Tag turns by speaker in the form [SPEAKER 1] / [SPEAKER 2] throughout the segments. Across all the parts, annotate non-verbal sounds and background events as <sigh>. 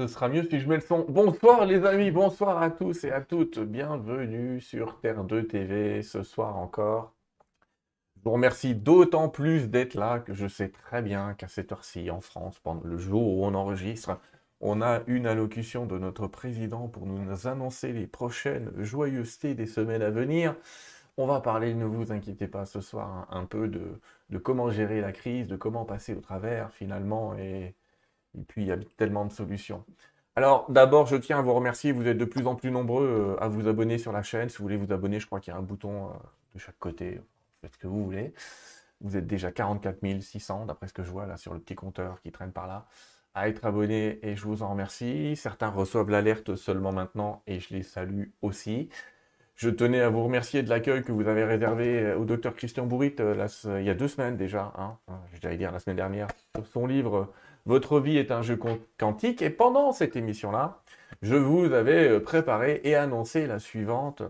[SPEAKER 1] ce sera mieux si je mets le son. Bonsoir les amis, bonsoir à tous et à toutes. Bienvenue sur Terre 2 TV ce soir encore. Je vous remercie d'autant plus d'être là que je sais très bien qu'à cette heure-ci en France, pendant le jour où on enregistre, on a une allocution de notre président pour nous annoncer les prochaines joyeusetés des semaines à venir. On va parler, ne vous inquiétez pas, ce soir un, peu de, comment gérer la crise, de comment passer au travers finalement, et, puis il y a tellement de solutions. Alors d'abord, je tiens à vous remercier, vous êtes de plus en plus nombreux euh, à vous abonner sur la chaîne. Si vous voulez vous abonner, je crois qu'il y a un bouton euh, de chaque côté, faites ce que vous voulez. Vous êtes déjà 44 600, d'après ce que je vois là sur le petit compteur qui traîne par là, à être abonné et je vous en remercie. Certains reçoivent l'alerte seulement maintenant et je les salue aussi. Je tenais à vous remercier de l'accueil que vous avez réservé euh, au docteur Christian Bourrit il y a deux semaines déjà, hein, je vais dire la semaine dernière, son livre Votre vie est un jeu quantique. Et pendant cette émission-là, je vous avais euh, préparé et annoncé la suivante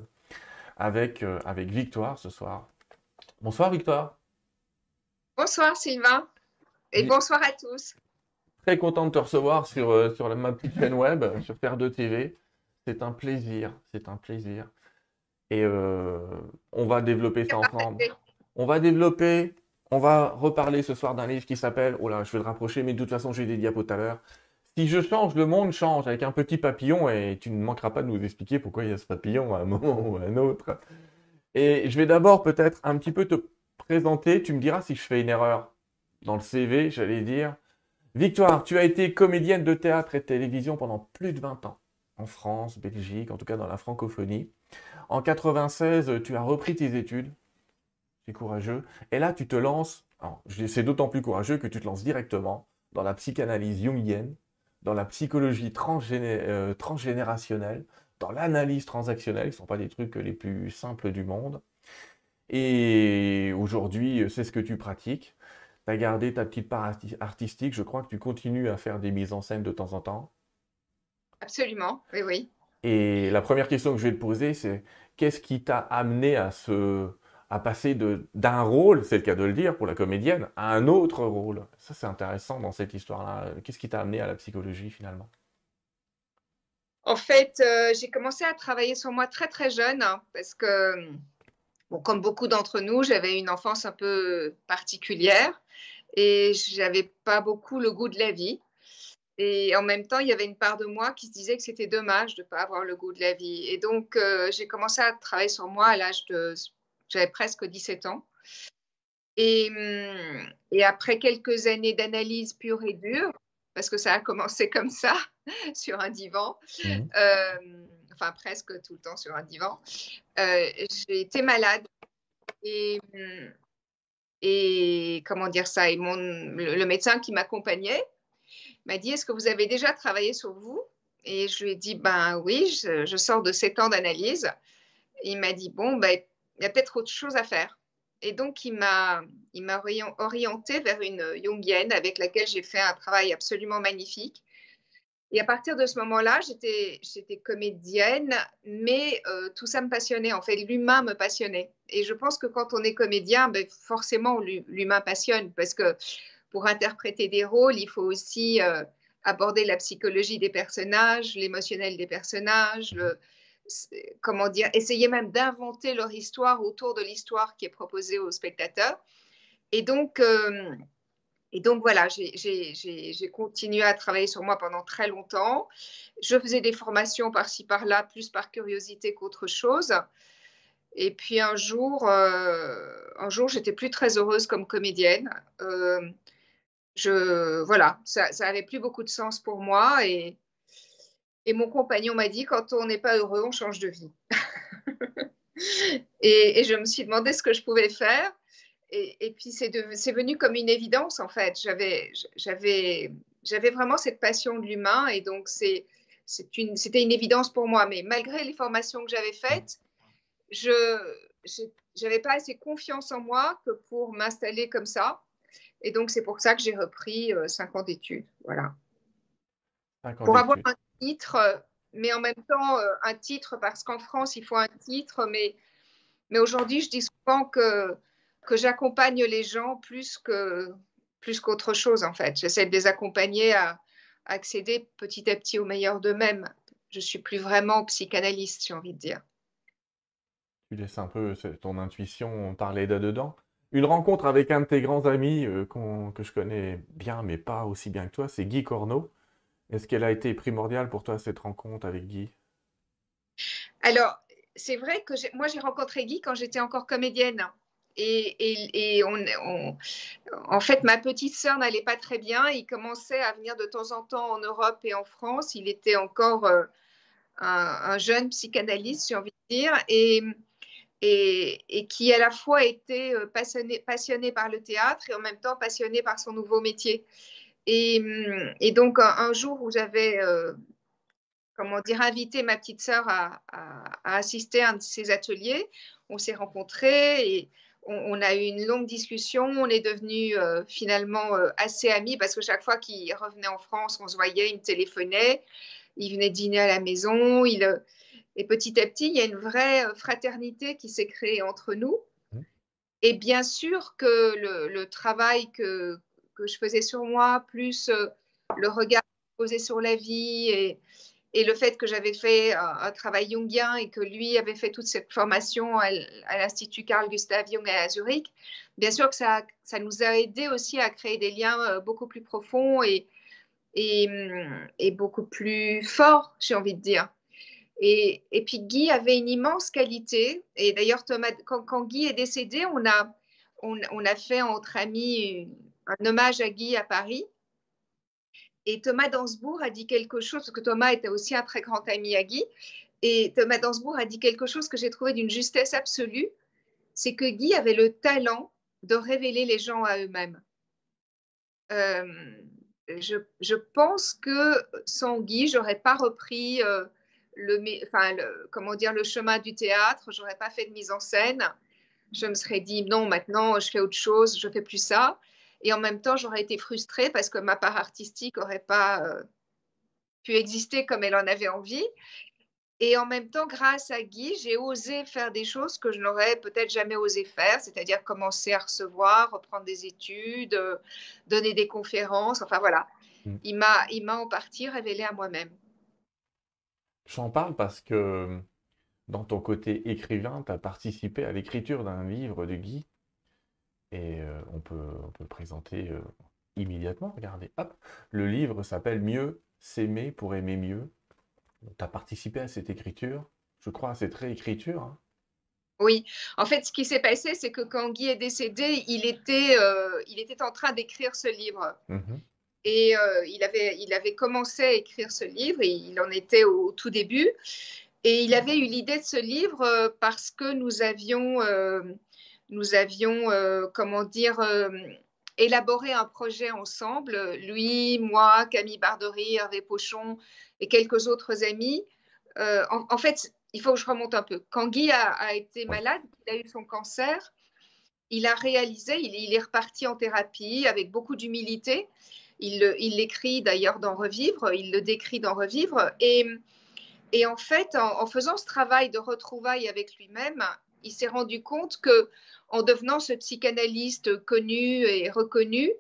[SPEAKER 1] avec, avec Victoire ce soir. Bonsoir Victoire.
[SPEAKER 2] Bonsoir Sylvain et bonsoir à tous.
[SPEAKER 1] Très content de te recevoir sur, sur ma petite chaîne web, <laughs> sur Terre 2 TV. C'est un plaisir, c'est un plaisir. Et euh, on va développer ça ensemble. On va développer, on va reparler ce soir d'un livre qui s'appelle, oh là, je vais le rapprocher, mais de toute façon, j'ai des diapos tout à l'heure. Si je change, le monde change avec un petit papillon et tu ne manqueras pas de nous expliquer pourquoi il y a ce papillon à un moment ou à un autre. Et je vais d'abord peut-être un petit peu te présenter. Tu me diras si je fais une erreur dans le CV, j'allais dire. Victoire, tu as été comédienne de théâtre et de télévision pendant plus de 20 ans en France, Belgique, en tout cas dans la francophonie. En 96, tu as repris tes études. Courageux. Et là, tu te lances. C'est d'autant plus courageux que tu te lances directement dans la psychanalyse jungienne, dans la psychologie euh, transgénérationnelle, dans l'analyse transactionnelle, qui ne sont pas des trucs les plus simples du monde. Et aujourd'hui, c'est ce que tu pratiques. Tu as gardé ta petite part artistique. Je crois que tu continues à faire des mises en scène de temps en temps.
[SPEAKER 2] Absolument, oui, oui.
[SPEAKER 1] Et la première question que je vais te poser, c'est qu'est-ce qui t'a amené à, se, à passer d'un rôle, c'est le cas de le dire pour la comédienne, à un autre rôle Ça, c'est intéressant dans cette histoire-là. Qu'est-ce qui t'a amené à la psychologie finalement?
[SPEAKER 2] En fait, euh, j'ai commencé à travailler sur moi très très jeune hein, parce que, bon, comme beaucoup d'entre nous, j'avais une enfance un peu particulière et j'avais pas beaucoup le goût de la vie. Et en même temps, il y avait une part de moi qui se disait que c'était dommage de ne pas avoir le goût de la vie. Et donc, euh, j'ai commencé à travailler sur moi à l'âge de... J'avais presque 17 ans. Et, hum, et après quelques années d'analyse pure et dure, parce que ça a commencé comme ça, <laughs> sur un divan, mmh. euh, enfin presque tout le temps sur un divan, euh, j'ai été malade. Et, hum, et comment dire ça? Et mon, le médecin qui m'accompagnait, m'a dit Est-ce que vous avez déjà travaillé sur vous? Et je lui ai dit Ben oui, je, sors de sept ans d'analyse. Il m'a dit Bon, ben, il y a peut-être autre chose à faire. Et donc, il m'a, il m'a orienté vers une Jungienne avec laquelle j'ai fait un travail absolument magnifique. Et à partir de ce moment-là, j'étais, j'étais comédienne, mais euh, tout ça me passionnait. En fait, l'humain me passionnait. Et je pense que quand on est comédien, ben, forcément, l'humain passionne parce que pour interpréter des rôles, il faut aussi euh, aborder la psychologie des personnages, l'émotionnel des personnages, comment dire, essayer même d'inventer leur histoire autour de l'histoire qui est proposée aux spectateurs. Et donc, euh, et donc voilà, j'ai continué à travailler sur moi pendant très longtemps. Je faisais des formations par-ci par-là, plus par curiosité qu'autre chose. Et puis un jour, euh, un jour, j'étais plus très heureuse comme comédienne je, voilà, ça, ça avait plus beaucoup de sens pour moi. Et, et mon compagnon m'a dit, quand on n'est pas heureux, on change de vie. <laughs> et, je me suis demandé ce que je pouvais faire. Et, et puis, c'est venu comme une évidence, en fait. J'avais vraiment cette passion de l'humain. Et donc, c'était une, une évidence pour moi. Mais malgré les formations que j'avais faites, je n'avais pas assez confiance en moi que pour m'installer comme ça. Et donc, c'est pour ça que j'ai repris euh, cinq ans d'études. Voilà. Pour avoir un titre, euh, mais en même temps, euh, un titre, parce qu'en France, il faut un titre, mais, mais aujourd'hui, je dis souvent que, que j'accompagne les gens plus que plus qu'autre chose, en fait. J'essaie de les accompagner à, accéder petit à petit au meilleur d'eux-mêmes. Je suis plus vraiment psychanalyste, j'ai envie de dire.
[SPEAKER 1] Tu laisses un peu ton intuition parler de dedans. Une rencontre avec un de tes grands amis euh, que je connais bien, mais pas aussi bien que toi, c'est Guy Corneau. Est-ce qu'elle a été primordiale pour toi, cette rencontre avec Guy?
[SPEAKER 2] Alors, c'est vrai que moi, j'ai rencontré Guy quand j'étais encore comédienne. Et, en fait, ma petite sœur n'allait pas très bien. Il commençait à venir de temps en temps en Europe et en France. Il était encore euh, un, jeune psychanalyste, j'ai envie de dire, et, qui à la fois était euh, passionné par le théâtre et en même temps passionné par son nouveau métier. Et, donc, un, jour où j'avais, euh, comment dire, invité ma petite sœur à, assister à un de ses ateliers, on s'est rencontrés et on, a eu une longue discussion. On est devenus euh, finalement euh, assez amis parce que chaque fois qu'il revenait en France, on se voyait, il me téléphonait, il venait dîner à la maison. Il, et petit à petit, il y a une vraie fraternité qui s'est créée entre nous. Mmh. Et bien sûr que le, travail que, que, je faisais sur moi, plus le regard posé sur la vie et, et le fait que j'avais fait un, travail jungien et que lui avait fait toute cette formation à, l'Institut Carl Gustav Jung à Zurich, bien sûr que ça, ça nous a aidé aussi à créer des liens euh, beaucoup plus profonds et, hum, et beaucoup plus forts, j'ai envie de dire. Et, et, puis Guy avait une immense qualité. Et d'ailleurs, quand, quand, Guy est décédé, on a, on, on a fait entre amis un hommage à Guy à Paris. Et Thomas Dansbourg a dit quelque chose, parce que Thomas était aussi un très grand ami à Guy, et Thomas Dansbourg a dit quelque chose que j'ai trouvé d'une justesse absolue, c'est que Guy avait le talent de révéler les gens à eux-mêmes. Euh, je, pense que sans Guy, j'aurais pas repris euh, le, enfin, comment dire, le chemin du théâtre, j'aurais pas fait de mise en scène. Je me serais dit non, maintenant je fais autre chose, je fais plus ça. Et en même temps, j'aurais été frustrée parce que ma part artistique n'aurait pas euh, pu exister comme elle en avait envie. Et en même temps, grâce à Guy, j'ai osé faire des choses que je n'aurais peut-être jamais osé faire, c'est-à-dire commencer à recevoir, reprendre des études, euh, donner des conférences, enfin voilà. Mm. Il m'a, il m'a en partie révélé à moi-même.
[SPEAKER 1] J'en parle parce que dans ton côté écrivain, tu as participé à l'écriture d'un livre de Guy et euh, on, peut, on peut le présenter euh, immédiatement. Regardez, hop, le livre s'appelle Mieux s'aimer pour aimer mieux. Tu as participé à cette écriture, je crois à cette réécriture. Hein.
[SPEAKER 2] Oui, en fait, ce qui s'est passé, c'est que quand Guy est décédé, il était, euh, il était en train d'écrire ce livre. Mmh et il, avait, il avait commencé à écrire ce livre, et il en était au tout début. Et il avait eu l'idée de ce livre parce que nous avions nous avions, euh, comment dire, euh, élaboré un projet ensemble, lui, moi, Camille Bardery, Hervé Pochon et quelques autres amis. Euh, en, fait, il faut que je remonte un peu. Quand Guy a, été malade, il a eu son cancer, il a réalisé, il, est reparti en thérapie avec beaucoup d'humilité. Il l'écrit d'ailleurs dans Revivre, il le décrit dans Revivre. Et, et en fait, en, en, faisant ce travail de retrouvailles avec lui-même, il s'est rendu compte que en devenant ce psychanalyste connu et reconnu,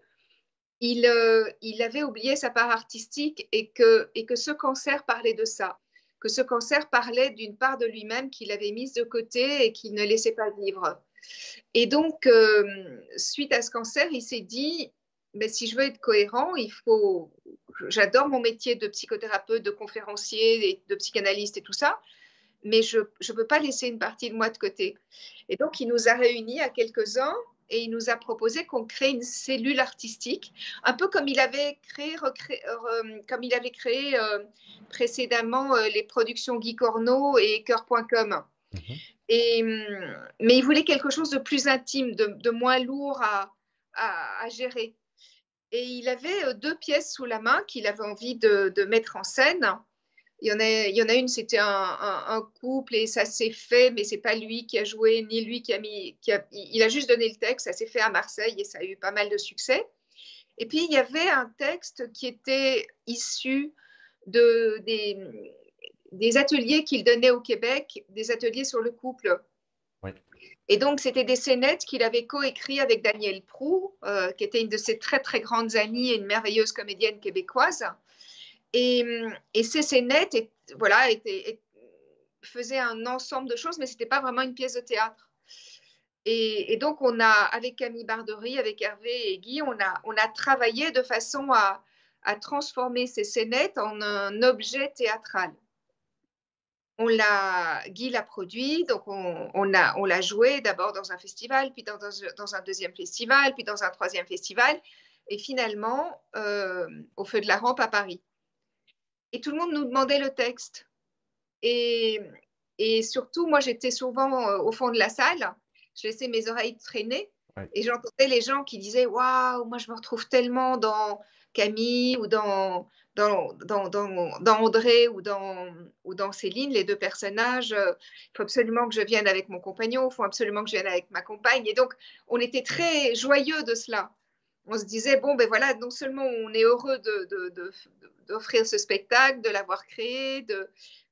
[SPEAKER 2] il, euh, avait oublié sa part artistique et que, ce cancer parlait de ça, que ce cancer parlait d'une part de lui-même qu'il avait mise de côté et qu'il ne laissait pas vivre. Et donc, euh, suite à ce cancer, il s'est dit, mais si je veux être cohérent, il faut... J'adore mon métier de psychothérapeute, de conférencier, de psychanalyste et tout ça, mais je ne peux pas laisser une partie de moi de côté. Et donc, il nous a réunis à quelques-uns et il nous a proposé qu'on crée une cellule artistique, un peu comme il avait créé, comme il avait créé euh, précédemment euh, les productions Guy Corneau et Cœur.com. Mhm. Et, hum, mais il voulait quelque chose de plus intime, de, moins lourd à, à, gérer. Et il avait euh, deux pièces sous la main qu'il avait envie de, de mettre en scène. Il y en a, il y en a une, c'était un, couple et ça s'est fait, mais c'est pas lui qui a joué, ni lui qui a mis. Qui a, il a juste donné le texte, ça s'est fait à Marseille et ça a eu pas mal de succès. Et puis, il y avait un texte qui était issu de, des, des ateliers qu'il donnait au Québec, des ateliers sur le couple. Et donc, c'était des scénettes qu'il avait coécrit avec Danielle Prou, euh, qui était une de ses très, très grandes amies et une merveilleuse comédienne québécoise. Et, et CCNet et, voilà, faisait un ensemble de choses, mais ce n'était pas vraiment une pièce de théâtre. Et, donc, on a, avec Camille Bardery, avec Hervé et Guy, on a, on a travaillé de façon à, transformer ces scénettes en un objet théâtral. On l'a, Guy l'a produit, donc on, a, on l'a joué d'abord dans un festival, puis dans, dans, un deuxième festival, puis dans un troisième festival, et finalement euh, au Feu de la Rampe à Paris. Et tout le monde nous demandait le texte. Et, et surtout, moi, j'étais souvent euh, au fond de la salle, je laissais mes oreilles traîner, et j'entendais les gens qui disaient Waouh, moi, je me retrouve tellement dans Camille ou dans, dans, dans, dans, André ou dans, ou dans Céline, les deux personnages. Il faut absolument que je vienne avec mon compagnon, il faut absolument que je vienne avec ma compagne. Et donc, on était très joyeux de cela. On se disait, bon, ben voilà, non seulement on est heureux d'offrir de, de, ce spectacle, de l'avoir créé,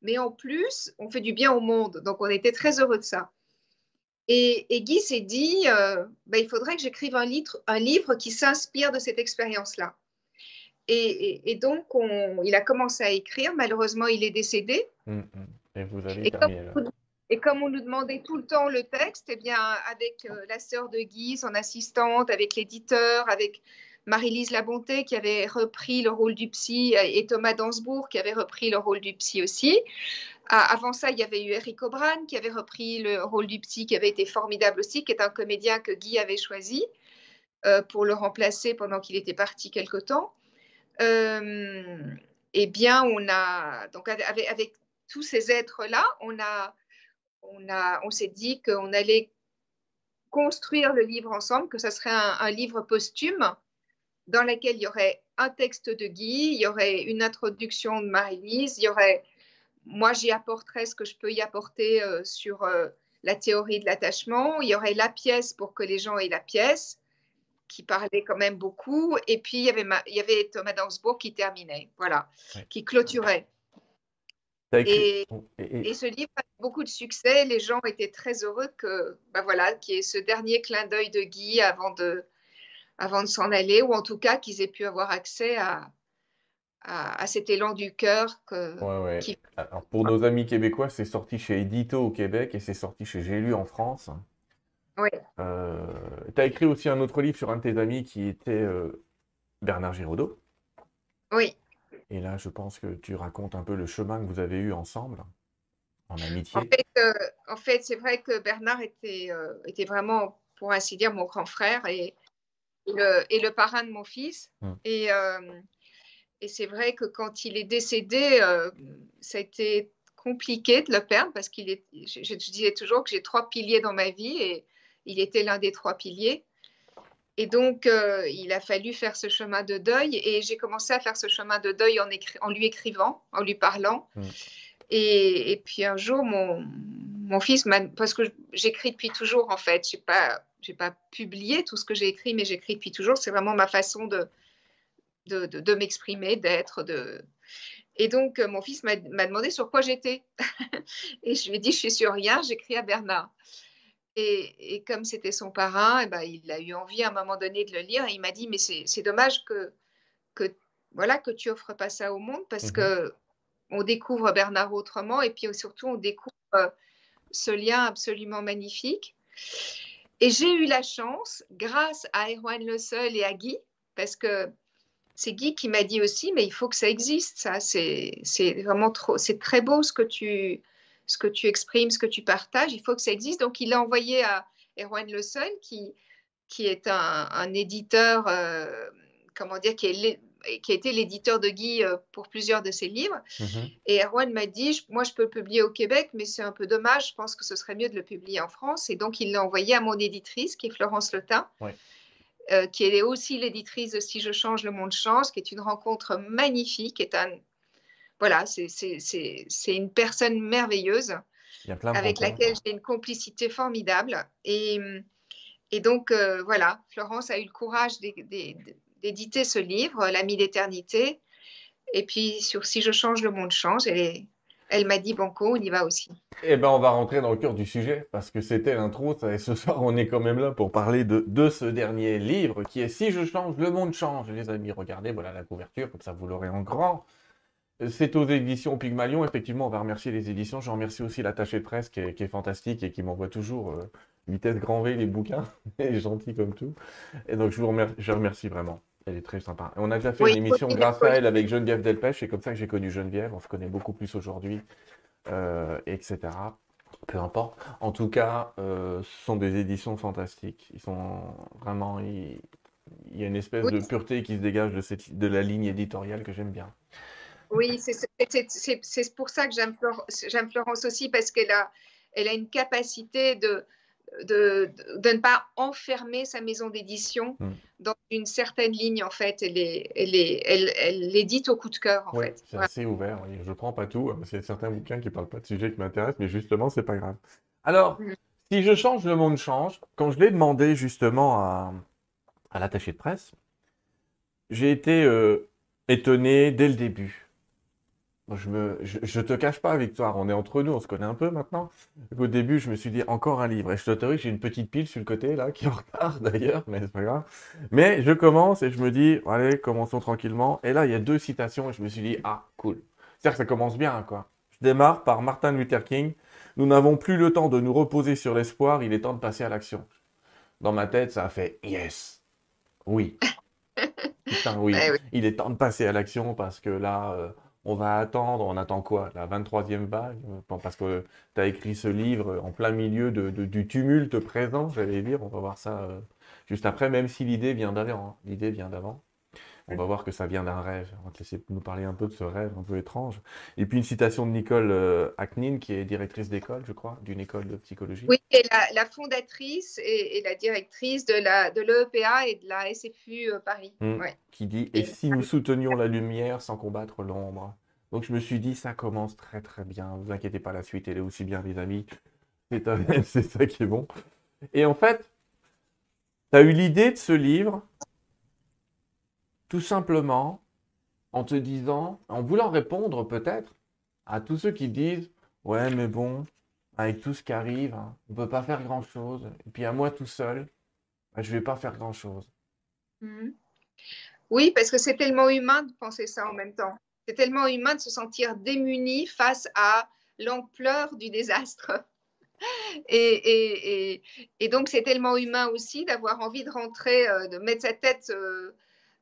[SPEAKER 2] mais en plus, on fait du bien au monde. Donc, on était très heureux de ça. Et, Guy s'est dit, euh, ben, il faudrait que j'écrive un livre, un livre qui s'inspire de cette expérience-là. Et, donc, il a commencé à écrire. Malheureusement, il est décédé.
[SPEAKER 1] Hum, hum. Et vous avez
[SPEAKER 2] et comme, et comme on nous demandait tout le temps le texte, eh bien, avec euh, la sœur de Guy, son assistante, avec l'éditeur, avec Marie-Lise Labonté qui avait repris le rôle du psy et Thomas Dansbourg qui avait repris le rôle du psy aussi. Avant ça, il y avait eu Eric O'Brien qui avait repris le rôle du psy qui avait été formidable aussi, qui est un comédien que Guy avait choisi euh, pour le remplacer pendant qu'il était parti quelque temps. Euh, eh bien, on a, donc avec, tous ces êtres-là, on, a, on, a, on s'est dit qu'on allait construire le livre ensemble, que ce serait un, livre posthume dans lequel il y aurait un texte de Guy, il y aurait une introduction de Marie-Lise, il y aurait, moi j'y apporterais ce que je peux y apporter euh, sur euh, la théorie de l'attachement, il y aurait la pièce pour que les gens aient la pièce, qui parlait quand même beaucoup. Et puis, il y avait, il y avait Thomas Dansbourg qui terminait, voilà, qui clôturait. Et, et, ce livre a beaucoup de succès. Les gens étaient très heureux que, bah voilà, qu'il y ait ce dernier clin d'œil de Guy avant de, avant de s'en aller, ou en tout cas qu'ils aient pu avoir accès à, à, cet élan du cœur. Que,
[SPEAKER 1] ouais, pour nos amis québécois, c'est sorti chez Edito au Québec et c'est sorti chez J'ai lu en France.
[SPEAKER 2] Oui.
[SPEAKER 1] Euh, tu as écrit aussi un autre livre sur un de tes amis qui était euh, Bernard Giraudot.
[SPEAKER 2] Oui.
[SPEAKER 1] Et là, je pense que tu racontes un peu le chemin que vous avez eu ensemble, en amitié.
[SPEAKER 2] En fait, euh, en fait c'est vrai que Bernard était, était vraiment, pour ainsi dire, mon grand frère et, le, et le parrain de mon fils. Hum. Et, et c'est vrai que quand il est décédé, ça a été compliqué de le perdre parce qu'il est, je, je, disais toujours que j'ai trois piliers dans ma vie et il était l'un des trois piliers. Et donc, euh, il a fallu faire ce chemin de deuil. Et j'ai commencé à faire ce chemin de deuil en, en lui écrivant, en lui parlant. Mm. Et, et, puis un jour, mon, mon fils, parce que j'écris depuis toujours en fait, je n'ai pas, pas publié tout ce que j'ai écrit, mais j'écris depuis toujours. C'est vraiment ma façon de, de, de, de m'exprimer, d'être. De... Et donc, mon fils m'a demandé sur quoi j'étais. <laughs> et je lui ai dit, je suis sur rien, j'écris à Bernard. Et, comme c'était son parrain, et eh ben, il a eu envie à un moment donné de le lire. Et il m'a dit, mais c'est dommage que, que, voilà, que tu offres pas ça au monde parce qu'on mmh que on découvre Bernard autrement et puis surtout on découvre euh, ce lien absolument magnifique. Et j'ai eu la chance, grâce à Erwan Le Seul et à Guy, parce que c'est Guy qui m'a dit aussi, mais il faut que ça existe, ça. C'est vraiment trop, c'est très beau ce que tu, ce que tu exprimes, ce que tu partages, il faut que ça existe. Donc, il l'a envoyé à Erwan Le Seul, qui, qui est un, éditeur, euh, comment dire, qui, est qui a été l'éditeur de Guy euh, pour plusieurs de ses livres. Mhm. Et Erwan m'a dit, moi, je peux le publier au Québec, mais c'est un peu dommage, je pense que ce serait mieux de le publier en France. Et donc, il l'a envoyé à mon éditrice, qui est Florence Letin. Euh, qui est aussi l'éditrice de Si je change, le monde change, qui est une rencontre magnifique, qui est un, voilà, c'est une personne merveilleuse avec laquelle j'ai une complicité formidable. Et, et donc, euh, voilà, Florence a eu le courage d'éditer ce livre, L'ami d'éternité. Et puis, sur Si je change, le monde change. Et elle m'a dit, Banco, on y va aussi.
[SPEAKER 1] Eh bien, on va rentrer dans le cœur du sujet, parce que c'était l'intro, et ce soir, on est quand même là pour parler de, de, ce dernier livre, qui est Si je change, le monde change. Les amis, regardez, voilà la couverture, comme ça, vous l'aurez en grand. C'est aux éditions Pygmalion. Effectivement, on va remercier les éditions. Je remercie aussi l'attaché de presse qui est, fantastique et qui m'envoie toujours euh, vitesse grand V les bouquins. <laughs> Elle est gentil comme tout. Et donc, je vous remercie, je remercie vraiment. Elle est très sympa. on a déjà fait une émission grâce à elle avec Geneviève Delpech. C'est comme ça que j'ai connu Geneviève. On se connaît beaucoup plus aujourd'hui, euh, etc. Peu importe. En tout cas, euh, ce sont des éditions fantastiques. Ils sont vraiment. Il, y a une espèce de pureté qui se dégage de, cette, de la ligne éditoriale que j'aime bien.
[SPEAKER 2] Oui, c'est pour ça que j'aime Florence aussi, parce qu'elle a, elle a une capacité de, de, de, ne pas enfermer sa maison d'édition hmm. dans une certaine ligne, en fait. Elle, est, elle, est, elle, elle l'édite au coup de cœur, en fait.
[SPEAKER 1] C'est assez ouvert. Je ne prends pas tout, parce qu'il y a certains bouquins qui ne parlent pas de sujets qui m'intéressent, mais justement, c'est pas grave. Alors, hmm. si je change, le monde change. Quand je l'ai demandé justement à, à l'attaché de presse, j'ai été euh, étonné dès le début. Je, me, je, te cache pas, Victoire, on est entre nous, on se connaît un peu maintenant. Au début, je me suis dit encore un livre. Et je t'autorise, j'ai une petite pile sur le côté, là, qui <laughs> en retard d'ailleurs, mais c'est pas grave. Mais je commence et je me dis, allez, commençons tranquillement. Et là, il y a deux citations et je me suis dit, ah, cool. C'est-à-dire que ça commence bien, quoi. Je démarre par Martin Luther King. Nous n'avons plus le temps de nous reposer sur l'espoir, il est temps de passer à l'action. Dans ma tête, ça a fait yes. Oui. <laughs> Putain, oui. Eh il est temps de passer à l'action parce que là. Euh, on va attendre, on attend quoi La 23e vague? Parce que tu as écrit ce livre en plein milieu du tumulte présent, j'allais dire. On va voir ça euh, juste après, même si l'idée vient d'avant. Hein. L'idée vient d'avant. On va voir que ça vient d'un rêve. On va te laisser nous parler un peu de ce rêve un peu étrange. Et puis une citation de Nicole euh, qui est directrice d'école, je crois, d'une école de psychologie.
[SPEAKER 2] Oui, et la, fondatrice et, la directrice de l'EPA de et de la SFU euh, Paris.
[SPEAKER 1] Mmh. Qui dit Et si nous soutenions la lumière sans combattre l'ombre? Donc je me suis dit, ça commence très très bien. Ne vous inquiétez pas, la suite, elle est aussi bien, les amis. <laughs> C'est ça qui est bon. Et en fait, tu as eu l'idée de ce livre tout simplement en te disant, en voulant répondre peut-être à tous ceux qui disent Ouais, mais bon, avec tout ce qui arrive, hein, on ne peut pas faire grand-chose. Et puis à moi tout seul, bah, je ne vais pas faire grand-chose.
[SPEAKER 2] Mmh. Oui, parce que c'est tellement humain de penser ça en même temps. C'est tellement humain de se sentir démuni face à l'ampleur du désastre. <laughs> Et, donc, c'est tellement humain aussi d'avoir envie de rentrer, euh, de mettre sa tête euh,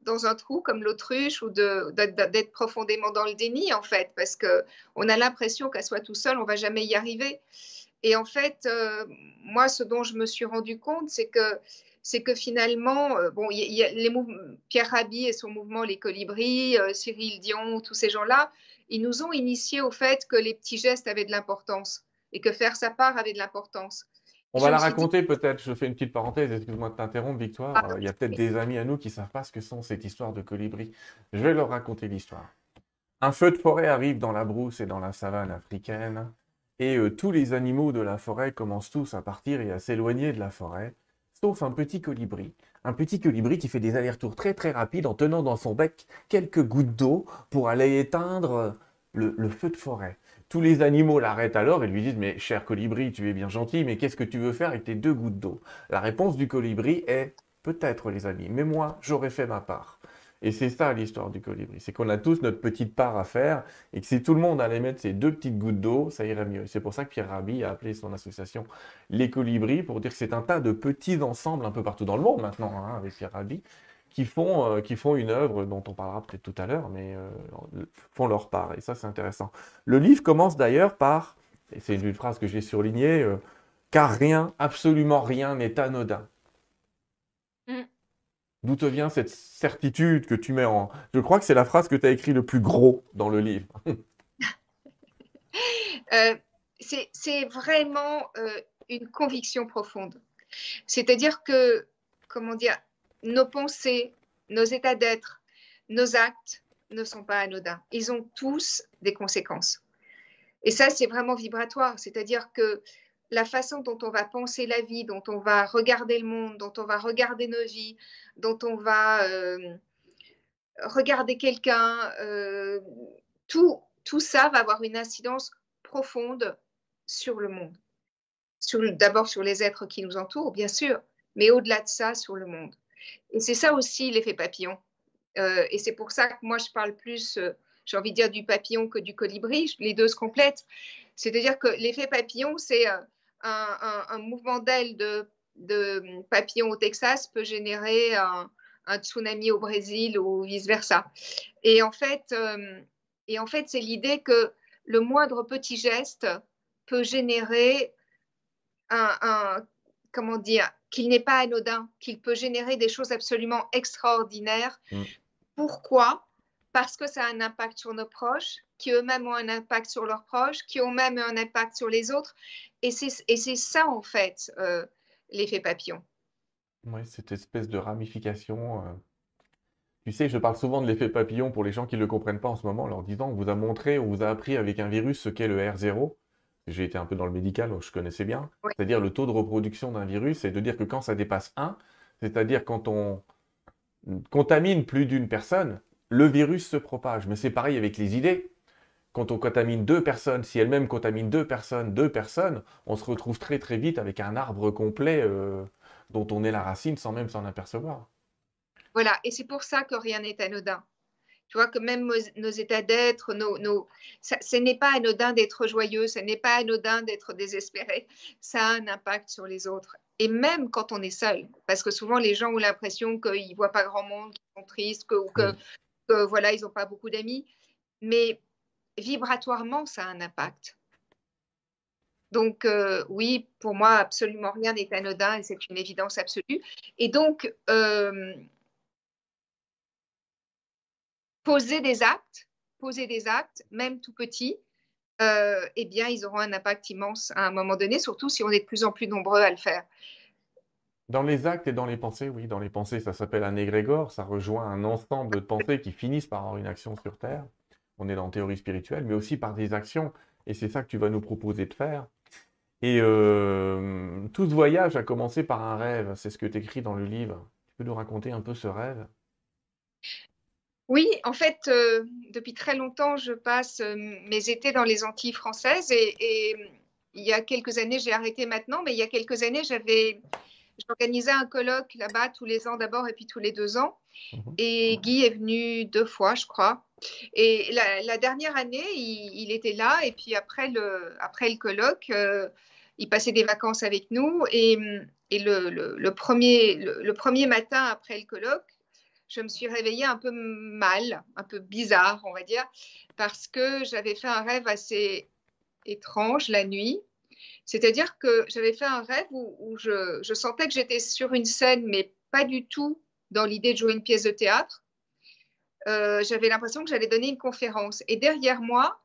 [SPEAKER 2] dans un trou comme l'autruche ou d'être profondément dans le déni, en fait, parce qu'on a l'impression qu'à soi tout seul, on va jamais y arriver. Et en fait, euh, moi, ce dont je me suis rendu compte, c'est que c'est que finalement, euh, bon, Pierre Rabhi et son mouvement Les Colibris, euh, Cyril Dion, tous ces gens-là, ils nous ont initiés au fait que les petits gestes avaient de l'importance et que faire sa part avait de l'importance.
[SPEAKER 1] On va la raconter peut-être, je fais une petite parenthèse, excuse-moi de t'interrompre Victoire, ah, il y a peut-être des amis à nous qui ne savent pas ce que sont cette histoire de colibri. Je vais leur raconter l'histoire. Un feu de forêt arrive dans la brousse et dans la savane africaine, et euh, tous les animaux de la forêt commencent tous à partir et à s'éloigner de la forêt, sauf un petit colibri. Un petit colibri qui fait des allers-retours très très rapides en tenant dans son bec quelques gouttes d'eau pour aller éteindre le feu de forêt. Tous les animaux l'arrêtent alors et lui disent Mais cher colibri, tu es bien gentil, mais qu'est-ce que tu veux faire avec tes deux gouttes d'eau? La réponse du colibri est Peut-être, les amis, mais moi, j'aurais fait ma part. Et c'est ça l'histoire du colibri, c'est qu'on a tous notre petite part à faire et que si tout le monde allait mettre ses deux petites gouttes d'eau, ça irait mieux. C'est pour ça que Pierre Rabhi a appelé son association Les Colibris pour dire que c'est un tas de petits ensembles un peu partout dans le monde maintenant, hein, avec Pierre Rabhi, qui font, euh, qui font une œuvre dont on parlera peut-être tout à l'heure, mais euh, font leur part. Et ça, c'est intéressant. Le livre commence d'ailleurs par, et c'est une phrase que j'ai surlignée, euh, car rien, absolument rien n'est anodin. Mm. D'où te vient cette certitude que tu mets en... Je crois que c'est la phrase que tu as écrit le plus gros dans le livre. <laughs>
[SPEAKER 2] c'est vraiment une conviction profonde. C'est-à-dire que, comment dire, nos pensées, nos états d'être, nos actes ne sont pas anodins. Ils ont tous des conséquences. Et ça, c'est vraiment vibratoire. C'est-à-dire que la façon dont on va penser la vie, dont on va regarder le monde, dont on va regarder nos vies, dont on va euh, regarder quelqu'un, euh, tout, tout ça va avoir une incidence profonde sur le monde. D'abord sur les êtres qui nous entourent, bien sûr, mais au-delà de ça, sur le monde. C'est ça aussi l'effet papillon. Euh, et c'est pour ça que moi, je parle plus euh, j'ai envie de dire, du papillon que du colibri. Les deux se complètent. C'est-à-dire que l'effet papillon, c'est euh, un, mouvement d'aile de, papillon au Texas peut générer un, tsunami au Brésil ou vice-versa. Et en fait, en fait c'est l'idée que le moindre petit geste peut générer un, comment dire, qu'il n'est pas anodin, qu'il peut générer des choses absolument extraordinaires. Mm. Pourquoi? Parce que ça a un impact sur nos proches, qui eux-mêmes ont un impact sur leurs proches, qui ont même un impact sur les autres. Et c'est ça, en fait, euh, l'effet papillon.
[SPEAKER 1] Oui, cette espèce de ramification. Euh. Tu sais, je parle souvent de l'effet papillon pour les gens qui ne le comprennent pas en ce moment, en leur disant on vous a montré, on vous a appris avec un virus ce qu'est le R0 j'ai été un peu dans le médical, donc je connaissais bien. C'est-à-dire le taux de reproduction d'un virus, c'est de dire que quand ça dépasse 1, c'est-à-dire quand on contamine plus d'une personne, le virus se propage. Mais c'est pareil avec les idées. Quand on contamine deux personnes, si elles-mêmes contaminent deux personnes, deux personnes, on se retrouve très très vite avec un arbre complet euh, dont on est la racine sans même s'en apercevoir.
[SPEAKER 2] Voilà, et c'est pour ça que rien n'est anodin. Tu vois que même nos, états d'être, nos, ce n'est pas anodin d'être joyeux, ce n'est pas anodin d'être désespéré. Ça a un impact sur les autres. Et même quand on est seul, parce que souvent les gens ont l'impression qu'ils ne voient pas grand monde, qu'ils sont tristes, que, ou que, voilà, ils n'ont pas beaucoup d'amis. Mais vibratoirement, ça a un impact. Donc euh, oui, pour moi, absolument rien n'est anodin et c'est une évidence absolue. Et donc, euh, poser des actes, poser des actes, même tout petits, euh, eh bien, ils auront un impact immense à un moment donné, surtout si on est de plus en plus nombreux à le faire.
[SPEAKER 1] Dans les actes et dans les pensées, oui, dans les pensées, ça s'appelle un égrégore, ça rejoint un ensemble de pensées qui finissent par avoir une action sur Terre. On est dans la théorie spirituelle, mais aussi par des actions, et c'est ça que tu vas nous proposer de faire. Et euh, tout ce voyage a commencé par un rêve, c'est ce que tu écris dans le livre. Tu peux nous raconter un peu ce rêve?
[SPEAKER 2] Oui, en fait, euh, depuis très longtemps, je passe euh, mes étés dans les Antilles françaises et, il y a quelques années, j'ai arrêté maintenant, mais il y a quelques années, j'avais j'organisais un colloque là-bas tous les ans d'abord et puis tous les deux ans. Mhm. Et Guy est venu deux fois, je crois. Et la, dernière année, il, était là et puis après le, après le colloque, euh, il passait des vacances avec nous et, et le, le, premier, le, premier matin après le colloque, je me suis réveillée un peu mal, un peu bizarre, on va dire, parce que j'avais fait un rêve assez étrange la nuit. C'est-à-dire que j'avais fait un rêve où, je, sentais que j'étais sur une scène, mais pas du tout dans l'idée de jouer une pièce de théâtre. Euh, j'avais l'impression que j'allais donner une conférence. Et derrière moi,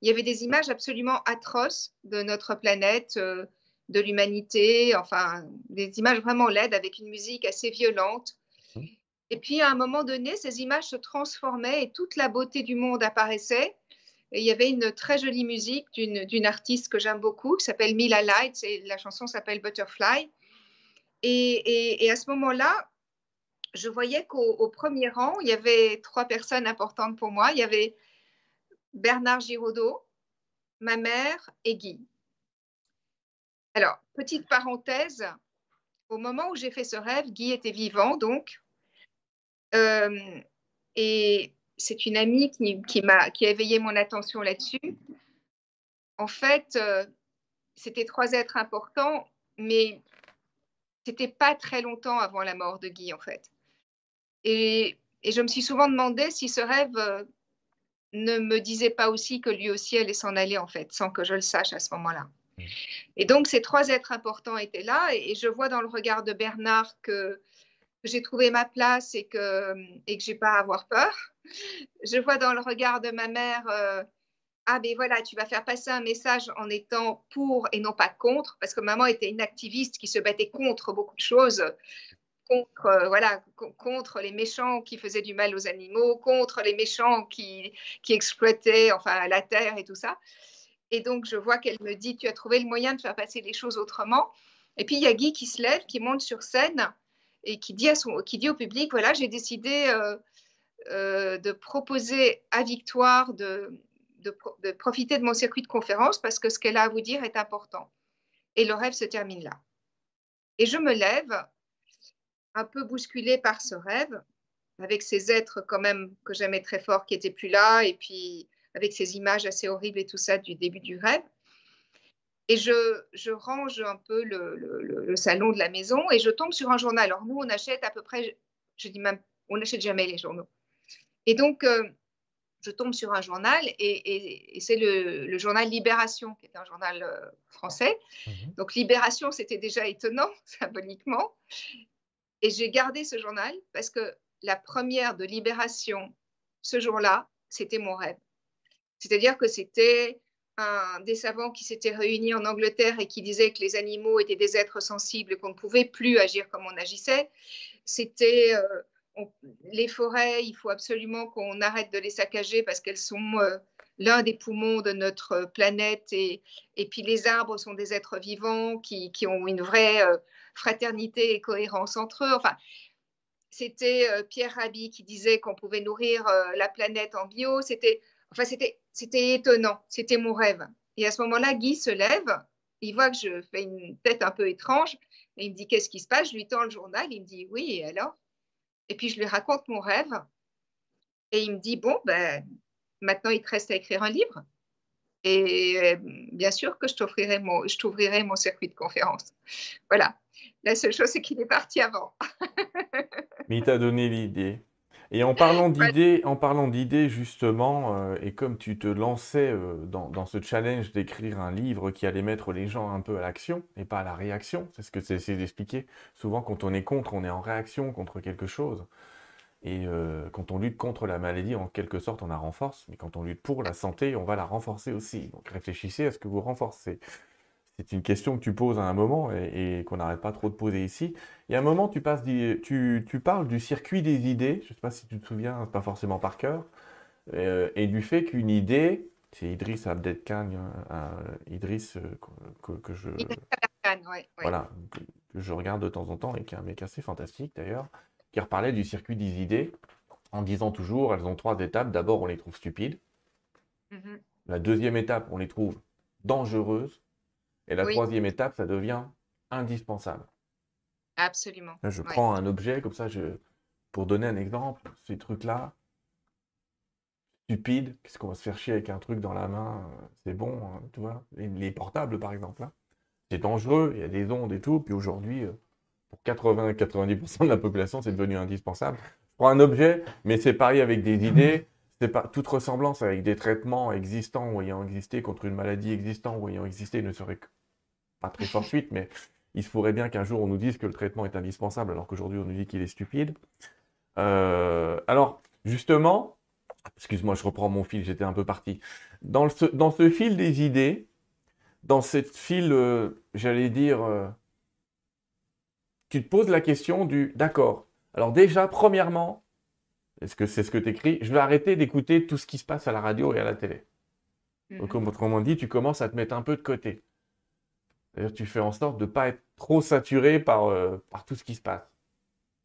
[SPEAKER 2] il y avait des images absolument atroces de notre planète, euh, de l'humanité, enfin, des images vraiment laides avec une musique assez violente. Et puis, à un moment donné, ces images se transformaient et toute la beauté du monde apparaissait. Et il y avait une très jolie musique d'une artiste que j'aime beaucoup, qui s'appelle Mila Lights, et la chanson s'appelle Butterfly. Et, à ce moment-là, je voyais qu'au premier rang, il y avait trois personnes importantes pour moi. Il y avait Bernard Giraudot, ma mère et Guy. Alors, petite parenthèse, au moment où j'ai fait ce rêve, Guy était vivant, donc et c'est une amie qui, m'a, qui a éveillé mon attention là-dessus. En fait, euh, c'était trois êtres importants, mais c'était pas très longtemps avant la mort de Guy, en fait. Et, et je me suis souvent demandé si ce rêve euh, ne me disait pas aussi que lui aussi allait s'en aller, en fait, sans que je le sache à ce moment-là. Mmh. Et donc, ces trois êtres importants étaient là, et je vois dans le regard de Bernard que j'ai trouvé ma place et que, et que j'ai pas à avoir peur. Je vois dans le regard de ma mère, euh, ah ben voilà, tu vas faire passer un message en étant pour et non pas contre, parce que maman était une activiste qui se battait contre beaucoup de choses, contre, euh, voilà, contre les méchants qui faisaient du mal aux animaux, contre les méchants qui, qui exploitaient enfin, la terre et tout ça. Et donc, je vois qu'elle me dit, tu as trouvé le moyen de faire passer les choses autrement. Et puis, il y a Guy qui se lève, qui monte sur scène et qui dit, au public, voilà, j'ai décidé euh, euh, de proposer à Victoire de, de, de, profiter de mon circuit de conférence parce que ce qu'elle a à vous dire est important. Et le rêve se termine là. Et je me lève, un peu bousculée par ce rêve, avec ces êtres quand même que j'aimais très fort qui n'étaient plus là, et puis avec ces images assez horribles et tout ça du début du rêve. Et je, je range un peu le, le, salon de la maison et je tombe sur un journal. Alors nous, on achète à peu près, je dis même, on n'achète jamais les journaux. Et donc, euh, je tombe sur un journal et, et, c'est le, journal Libération, qui est un journal euh, français. Mhm. Donc Libération, c'était déjà étonnant <laughs> symboliquement. Et j'ai gardé ce journal parce que la première de Libération, ce jour-là, c'était mon rêve. C'est-à-dire que c'était un, des savants qui s'étaient réunis en Angleterre et qui disaient que les animaux étaient des êtres sensibles qu'on ne pouvait plus agir comme on agissait. C'était euh, les forêts, il faut absolument qu'on arrête de les saccager parce qu'elles sont euh, l'un des poumons de notre planète. Et, et, puis les arbres sont des êtres vivants qui, qui ont une vraie euh, fraternité et cohérence entre eux. Enfin, c'était Pierre Rabhi qui disait qu'on pouvait nourrir la planète en bio. C'était Enfin, c'était étonnant, c'était mon rêve. Et à ce moment-là, Guy se lève, il voit que je fais une tête un peu étrange, et il me dit Qu'est-ce qui se passe? Je lui tends le journal, il me dit Oui, et alors? Et puis je lui raconte mon rêve, et il me dit Bon, ben, maintenant il te reste à écrire un livre. Et euh, bien sûr que je t'offrirai mon, je t'ouvrirai mon circuit de conférence. Voilà. La seule chose, c'est qu'il est parti avant.
[SPEAKER 1] Mais il t'a donné l'idée. Et en parlant d'idées, en parlant d'idées justement, euh, et comme tu te lançais euh, dans, ce challenge d'écrire un livre qui allait mettre les gens un peu à l'action et pas à la réaction, c'est ce que tu essayé d'expliquer. Souvent, quand on est contre, on est en réaction contre quelque chose. Et euh, quand on lutte contre la maladie, en quelque sorte, on la renforce. Mais quand on lutte pour la santé, on va la renforcer aussi. Donc réfléchissez à ce que vous renforcez c'est une question que tu poses à un moment et, qu'on n'arrête pas trop de poser ici. Il y a un moment, tu, passes, tu, tu parles du circuit des idées, je ne sais pas si tu te souviens, pas forcément par cœur, euh, et du fait qu'une idée, c'est Idriss Abdel Khan, euh, Idriss euh, que, je... Voilà, que, je regarde de temps en temps et qui est un mec assez fantastique d'ailleurs, qui reparlait du circuit des idées en disant toujours, elles ont trois étapes. D'abord, on les trouve stupides. Mm-hmm. La deuxième étape, on les trouve dangereuses. Et la troisième étape, ça devient indispensable.
[SPEAKER 2] Absolument.
[SPEAKER 1] je prends un objet comme ça, je... pour donner un exemple, ces trucs-là, stupides, qu'est-ce qu'on va se faire chier avec un truc dans la main C'est bon, hein, tu vois. Les, portables, par exemple, hein. c'est dangereux, il y a des ondes et tout. Puis aujourd'hui, euh, pour 80-90% de la population, c'est devenu indispensable. Je prends un objet, mais c'est pareil avec des <laughs> idées. C'est pas toute ressemblance avec des traitements existants ou ayant existé contre une maladie existante ou ayant existé ne serait pas très <laughs> fortuite, mais il se pourrait bien qu'un jour on nous dise que le traitement est indispensable alors qu'aujourd'hui on nous dit qu'il est stupide. Euh, alors, justement, excuse-moi, je reprends mon fil, j'étais un peu parti. Dans, ce, dans ce fil des idées, dans cette fil, euh, j'allais dire, euh, tu te poses la question du d'accord. Alors déjà, premièrement, est-ce que c'est ce que tu écris Je vais arrêter d'écouter tout ce qui se passe à la radio et à la télé. Donc, mhm. autrement dit, tu commences à te mettre un peu de côté. C'est-à-dire tu fais en sorte de ne pas être trop saturé par, euh, par tout ce qui se passe.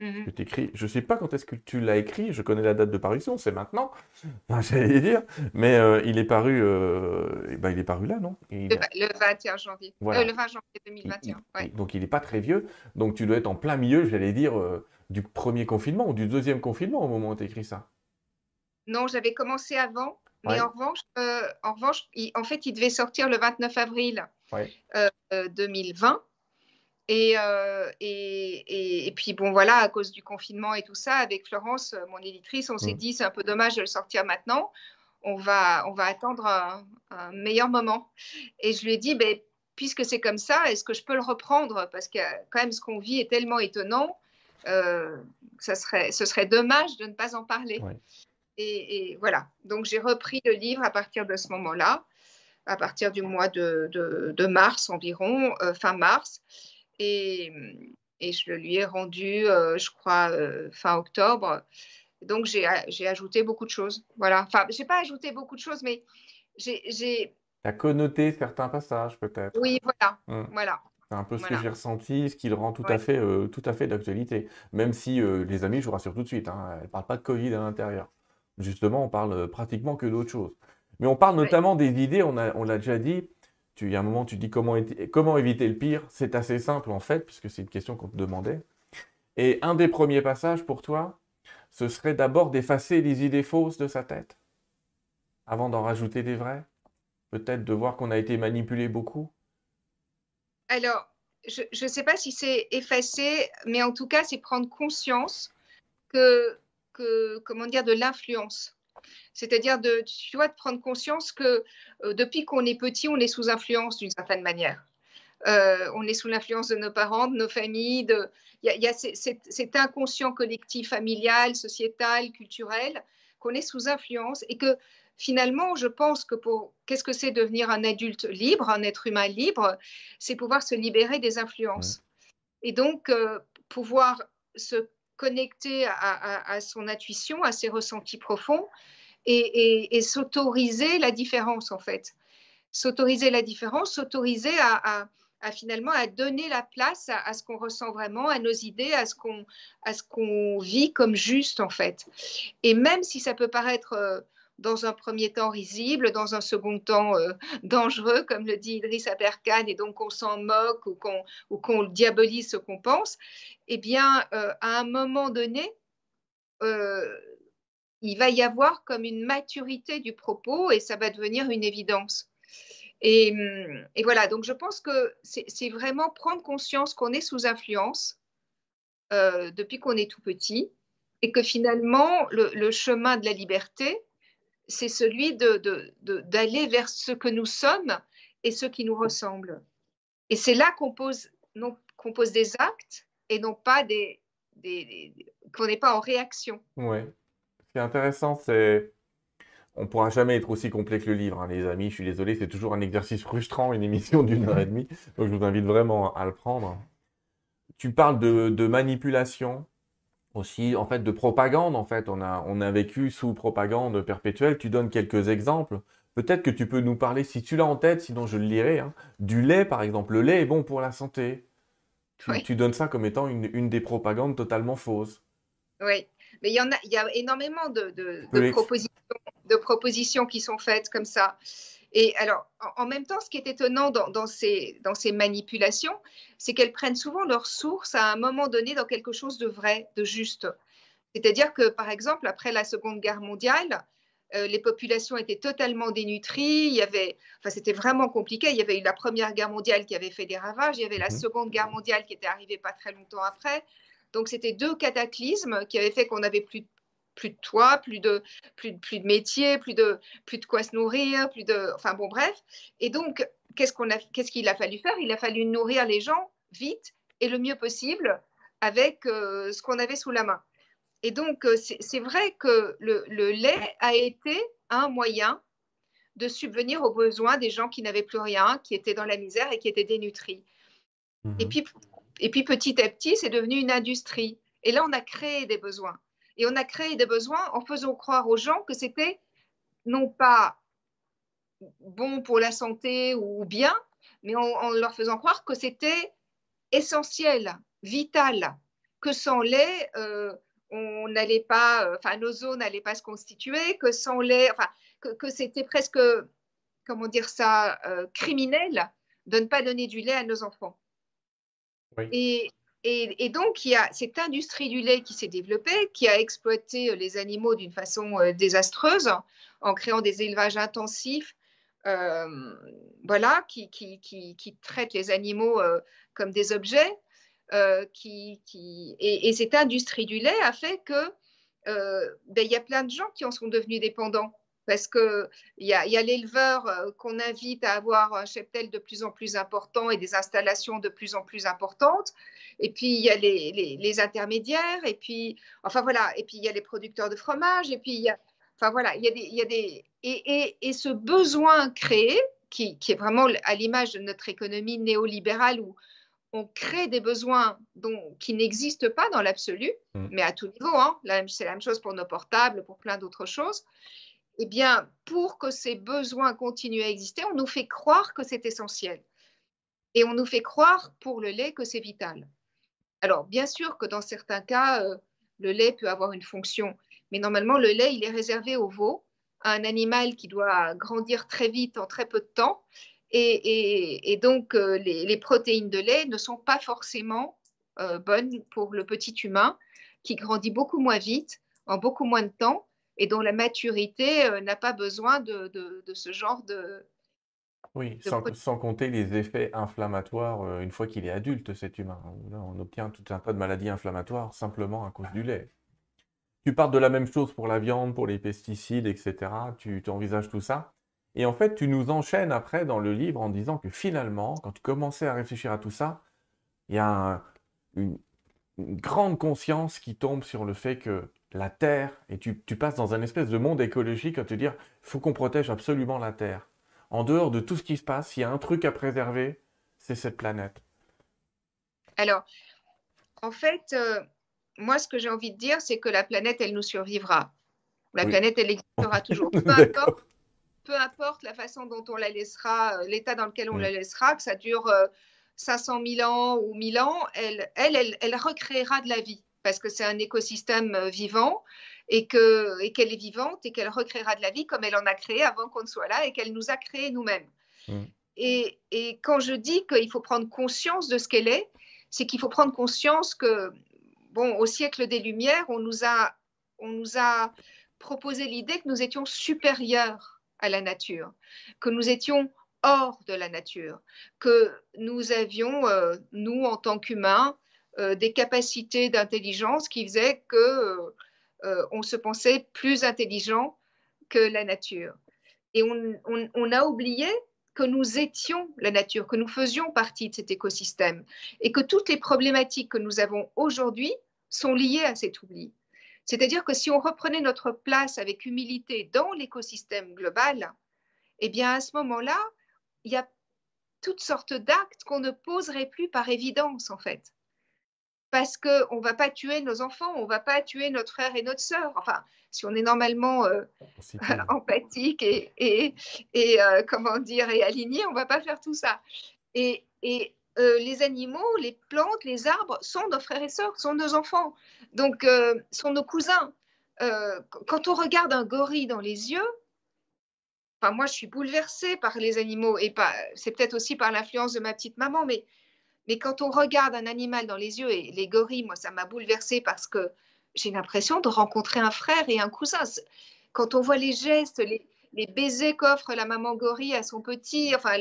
[SPEAKER 1] Mhm. je ne sais pas quand est-ce que tu l'as écrit, je connais la date de parution, c'est maintenant, <laughs> j'allais dire, mais euh, il est paru, euh, ben, il est paru là, non?
[SPEAKER 2] Le, 21 janvier, le 20 janvier 2021.
[SPEAKER 1] Donc il n'est pas très vieux, donc tu dois être en plein milieu, j'allais dire, du premier confinement ou du deuxième confinement au moment où tu écrit ça?
[SPEAKER 2] Non, j'avais commencé avant, mais en revanche, euh, en, revanche en fait, il devait sortir le 29 avril 2020. Euh, euh, et, et, puis, bon, voilà, à cause du confinement et tout ça, avec Florence, mon éditrice, on s'est mm. dit, c'est un peu dommage de le sortir maintenant. On va, on va attendre un, un meilleur moment. Et je lui ai dit, ben, puisque c'est comme ça, est-ce que je peux le reprendre? Parce que quand même, ce qu'on vit est tellement étonnant. Euh, ça serait, ce serait dommage de ne pas en parler. Et, voilà, donc j'ai repris le livre à partir de ce moment-là, à partir du mois de, de, mars environ, euh, fin mars. Et, et, je le lui ai rendu, euh, je crois, fin octobre. Donc j'ai ajouté beaucoup de choses. Voilà, enfin, j'ai pas ajouté beaucoup de choses, mais j'ai. Tu
[SPEAKER 1] as connoté certains passages peut-être.
[SPEAKER 2] Oui, voilà. Hum. voilà.
[SPEAKER 1] C'est un peu ce que j'ai ressenti, ce qui le rend tout à fait, euh, tout à fait d'actualité. Même si euh, les amis, je vous rassure tout de suite, hein, elle ne parle pas de Covid à l'intérieur. Justement, on parle euh, pratiquement que d'autres choses. Mais on parle notamment des idées, on l'a déjà dit. Tu, il y a un moment, tu dis comment, comment éviter le pire. C'est assez simple en fait, puisque c'est une question qu'on te demandait. Et un des premiers passages pour toi, ce serait d'abord d'effacer les idées fausses de sa tête, avant d'en rajouter des vraies Peut-être de voir qu'on a été manipulé beaucoup
[SPEAKER 2] Alors, je ne sais pas si c'est effacer, mais en tout cas, c'est prendre conscience que, comment dire, de l'influence. C'est-à-dire de, tu vois, de prendre conscience que euh, depuis qu'on est petit, on est sous influence d'une certaine manière. Euh, on est sous l'influence de nos parents, de nos familles. Il y a, cet, inconscient collectif familial, sociétal, culturel, qu'on est sous influence et que finalement, je pense que pour qu'est-ce que c'est devenir un adulte libre, un être humain libre, c'est pouvoir se libérer des influences. Et donc, euh, pouvoir se connecter à, son intuition, à ses ressentis profonds et, s'autoriser la différence, en fait. S'autoriser la différence, s'autoriser à, finalement à donner la place à, ce qu'on ressent vraiment, à nos idées, à ce qu'on à ce qu'on vit comme juste en fait. Et même si ça peut paraître euh, dans un premier temps risible, dans un second temps euh, dangereux, comme le dit Idriss Aberkan, et donc on s'en moque ou qu'on qu'on diabolise ce qu'on pense, eh bien, euh, à un moment donné, euh, il va y avoir comme une maturité du propos et ça va devenir une évidence. Et, et voilà, donc je pense que c'est vraiment prendre conscience qu'on est sous influence depuis qu'on est tout petit et que finalement, le, le chemin de la liberté, c'est celui d'aller vers ce que nous sommes et ce qui nous ressemble. Et c'est là qu'on pose, des actes et non pas des, qu'on n'est pas en réaction.
[SPEAKER 1] Oui. Ce qui est intéressant, c'est on pourra jamais être aussi complet que le livre, hein, les amis. Je suis désolé, c'est toujours un exercice frustrant, une émission d'une heure et demie. Donc je vous invite vraiment à le prendre. Tu parles de manipulation, aussi en fait de propagande en fait. On a on a vécu sous propagande perpétuelle. Tu donnes quelques exemples. Peut-être que tu peux nous parler si tu l'as en tête sinon je le lirai hein, du lait par exemple. Le lait est bon pour la santé. Tu, donnes ça comme étant une, des propagandes totalement fausses.
[SPEAKER 2] Oui. Mais il y en a il y a énormément de, de, propositions, de propositions qui sont faites comme ça et alors, en même temps, ce qui est étonnant dans, ces, dans ces manipulations, c'est qu'elles prennent souvent leur source à un moment donné dans quelque chose de vrai, de juste. C'est-à-dire que, par exemple, après la Seconde Guerre mondiale, euh, les populations étaient totalement dénutries. Il y avait, enfin, c'était vraiment compliqué. Il y avait eu la Première Guerre mondiale qui avait fait des ravages. Il y avait la mhm. Seconde Guerre mondiale qui était arrivée pas très longtemps après. Donc, c'était deux cataclysmes qui avaient fait qu'on n'avait plus plus de toit, plus de, plus, plus de métier, plus de, plus de quoi se nourrir, plus de. Enfin bon, bref. Et donc, qu'est-ce qu'on a, qu'est-ce qu'il a fallu faire? Il a fallu nourrir les gens vite et le mieux possible avec euh, ce qu'on avait sous la main. Et donc, euh, c'est vrai que le, le, lait a été un moyen de subvenir aux besoins des gens qui n'avaient plus rien, qui étaient dans la misère et qui étaient dénutris. Et, mhm. puis, et puis, petit à petit, c'est devenu une industrie. Et là, on a créé des besoins. Et on a créé des besoins en faisant croire aux gens que c'était non pas bon pour la santé ou bien, mais en, leur faisant croire que c'était essentiel, vital, que sans lait, euh, on n'allait pas, euh, enfin, nos os n'allaient pas se constituer, que sans lait, enfin, que, c'était presque, comment dire ça, euh, criminel de ne pas donner du lait à nos enfants. Et, et, donc, il y a cette industrie du lait qui s'est développée, qui a exploité euh, les animaux d'une façon euh, désastreuse, en créant des élevages intensifs, euh, voilà, qui, qui, qui, traitent les animaux comme des objets. qui, et, et, cette industrie du lait a fait que ben, y a plein de gens qui en sont devenus dépendants parce qu'il y a, y a l'éleveur euh, qu'on invite à avoir un cheptel de plus en plus important et des installations de plus en plus importantes. Et puis, il y a les, les, intermédiaires, et puis, enfin voilà, et puis il y a les producteurs de fromage, et puis il y a, enfin voilà, il y a des, y a des et, et, et, ce besoin créé, qui, qui est vraiment à l'image de notre économie néolibérale où on crée des besoins dont, qui n'existent pas dans l'absolu, mm. mais à tout niveau. Hein. C'est la même chose pour nos portables, pour plein d'autres choses eh bien, pour que ces besoins continuent à exister, on nous fait croire que c'est essentiel. Et on nous fait croire pour le lait que c'est vital. Alors, bien sûr que dans certains cas, euh, le lait peut avoir une fonction, mais normalement, le lait, il est réservé au veau, un animal qui doit grandir très vite en très peu de temps. Et, donc, euh, les, protéines de lait ne sont pas forcément euh, bonnes pour le petit humain qui grandit beaucoup moins vite en beaucoup moins de temps et dont la maturité euh, n'a pas besoin de, ce genre de...
[SPEAKER 1] Oui, sans, compter les effets inflammatoires euh, une fois qu'il est adulte, cet humain. on obtient tout un tas de maladies inflammatoires simplement à cause du lait. Tu parles de la même chose pour la viande, pour les pesticides, etc. Tu, tu envisages tout ça. Et en fait, tu nous enchaînes après dans le livre en disant que finalement, quand tu commençais à réfléchir à tout ça, il y a une, grande conscience qui tombe sur le fait que la Terre, et tu, passes dans un espèce de monde écologique à te dire, il faut qu'on protège absolument la Terre. En dehors de tout ce qui se passe, il y a un truc à préserver, c'est cette planète.
[SPEAKER 2] Alors, en fait, euh, moi, ce que j'ai envie de dire, c'est que la planète, elle nous survivra. La planète, elle existera <laughs> toujours. Peu importe, peu importe la façon dont on la laissera, euh, l'état dans lequel on la laissera, que ça dure 500 euh, 000 ans ou 1000 ans, elle, elle, elle, recréera de la vie parce que c'est un écosystème euh, vivant et qu'elle et est vivante et qu'elle recréera de la vie comme elle en a créé avant qu'on ne soit là et qu'elle nous a créé nous-mêmes. Mm. Et, et, quand je dis qu'il faut prendre conscience de ce qu'elle est, c'est qu'il faut prendre conscience que, bon, au siècle des Lumières, on nous a, on nous a proposé l'idée que nous étions supérieurs à la nature, que nous étions hors de la nature, que nous avions, euh, nous, en tant qu'humains, des capacités d'intelligence qui faisaient que euh, on se pensait plus intelligent que la nature. Et on, a oublié que nous étions la nature, que nous faisions partie de cet écosystème et que toutes les problématiques que nous avons aujourd'hui sont liées à cet oubli. C'est-à-dire que si on reprenait notre place avec humilité dans l'écosystème global, eh bien à ce moment-là, il y a toutes sortes d'actes qu'on ne poserait plus par évidence en fait. Parce qu'on ne va pas tuer nos enfants, on ne va pas tuer notre frère et notre sœur. Enfin, si on est normalement euh, <laughs> empathique et, et, euh, comment dire, et aligné, on ne va pas faire tout ça. Et, et euh, les animaux, les plantes, les arbres sont nos frères et sœurs, sont nos enfants, donc sont nos cousins. Quand on regarde un gorille dans les yeux, enfin moi je suis bouleversée par les animaux et c'est peut-être aussi par l'influence de ma petite maman, mais, mais quand on regarde un animal dans les yeux et les gorilles, moi ça m'a bouleversée parce que j'ai l'impression de rencontrer un frère et un cousin. Quand on voit les gestes, les, baisers qu'offre la maman gorille à son petit, enfin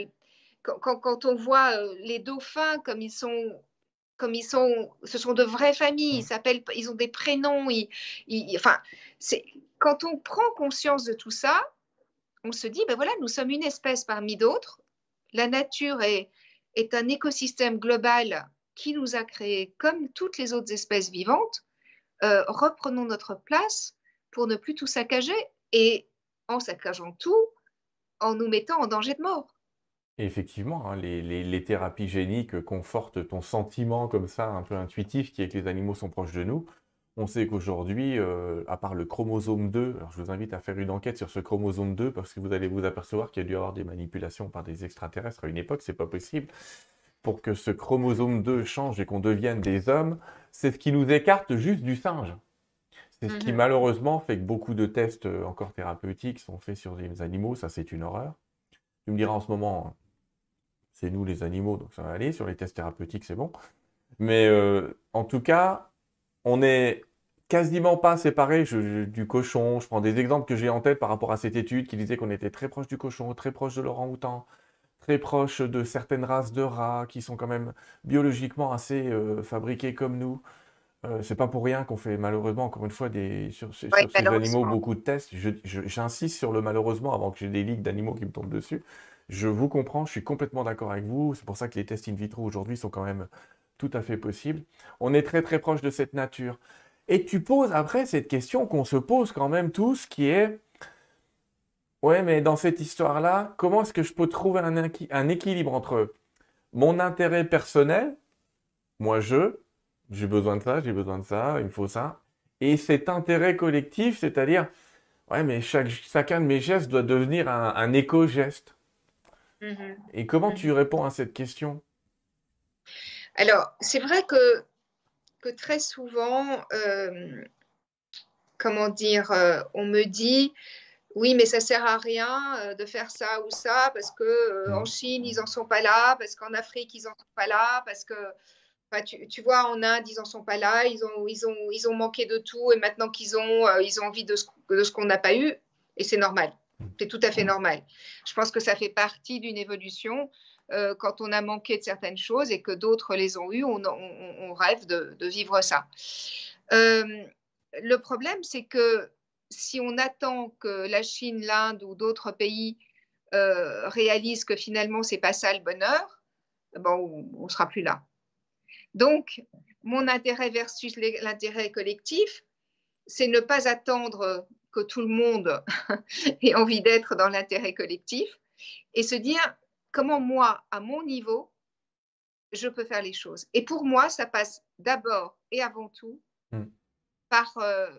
[SPEAKER 2] quand, on voit euh, les dauphins comme ils sont comme ils sont, ce sont de vraies familles, ils s'appellent, ils ont des prénoms, enfin, quand on prend conscience de tout ça, on se dit, ben voilà, nous sommes une espèce parmi d'autres. La nature est, est un écosystème global qui nous a créés comme toutes les autres espèces vivantes. Euh, reprenons notre place pour ne plus tout saccager et en saccageant tout, en nous mettant en danger de mort
[SPEAKER 1] effectivement, hein, les, thérapies géniques confortent ton sentiment comme ça, un peu intuitif, qui est que les animaux sont proches de nous. On sait qu'aujourd'hui, euh, à part le chromosome 2, alors je vous invite à faire une enquête sur ce chromosome 2 parce que vous allez vous apercevoir qu'il y a dû y avoir des manipulations par des extraterrestres à une époque, c'est pas possible. Pour que ce chromosome 2 change et qu'on devienne des hommes, c'est ce qui nous écarte juste du singe. C'est ce qui mhm. malheureusement fait que beaucoup de tests euh, encore thérapeutiques sont faits sur des animaux, ça c'est une horreur. Tu me diras en ce moment, c'est nous les animaux, donc ça va aller. Sur les tests thérapeutiques, c'est bon. Mais euh, en tout cas, on est quasiment pas séparés du cochon. Je prends des exemples que j'ai en tête par rapport à cette étude qui disait qu'on était très proche du cochon, très proche de l'orang-outan, très proche de certaines races de rats qui sont quand même biologiquement assez euh, fabriqués comme nous. Euh, c'est pas pour rien qu'on fait malheureusement encore une fois des, sur, ces animaux beaucoup de tests. J'insiste sur le malheureusement avant que j'ai des ligues d'animaux qui me tombent dessus. Je vous comprends, je suis complètement d'accord avec vous. C'est pour ça que les tests in vitro aujourd'hui sont quand même tout à fait possibles. On est très très proche de cette nature. Et tu poses après cette question qu'on se pose quand même tous, qui est, ouais, mais dans cette histoire-là, comment est-ce que je peux trouver un, un équilibre entre mon intérêt personnel, moi je, j'ai besoin de ça, j'ai besoin de ça, il me faut ça, et cet intérêt collectif, c'est-à-dire, ouais, mais chaque, chacun de mes gestes doit devenir un, un éco-geste. Mhm. Et comment tu mhm. réponds à cette question?
[SPEAKER 2] Alors, c'est vrai que, que très souvent, euh, comment dire, euh, on me dit, oui, mais ça sert à rien euh, de faire ça ou ça parce que en mhm. Chine ils en sont pas là, parce qu'en Afrique ils en sont pas là, parce que tu, vois, en Inde, ils n'en sont pas là, ils ont, ils, ont, ils ont manqué de tout et maintenant qu'ils ont, euh, ils ont envie de ce, de ce qu'on n'a pas eu et c'est normal. C'est tout à fait normal. Je pense que ça fait partie d'une évolution. Euh, quand on a manqué de certaines choses et que d'autres les ont eues, on, rêve de, vivre ça. Euh, le problème, c'est que si on attend que la Chine, l'Inde ou d'autres pays réalisent que finalement, c'est pas ça le bonheur, bon, on ne sera plus là. Donc, mon intérêt versus l'intérêt collectif, c'est ne pas attendre que tout le monde <laughs> ait envie d'être dans l'intérêt collectif et se dire comment moi, à mon niveau, je peux faire les choses. Et pour moi, ça passe d'abord et avant tout hmm. par, euh,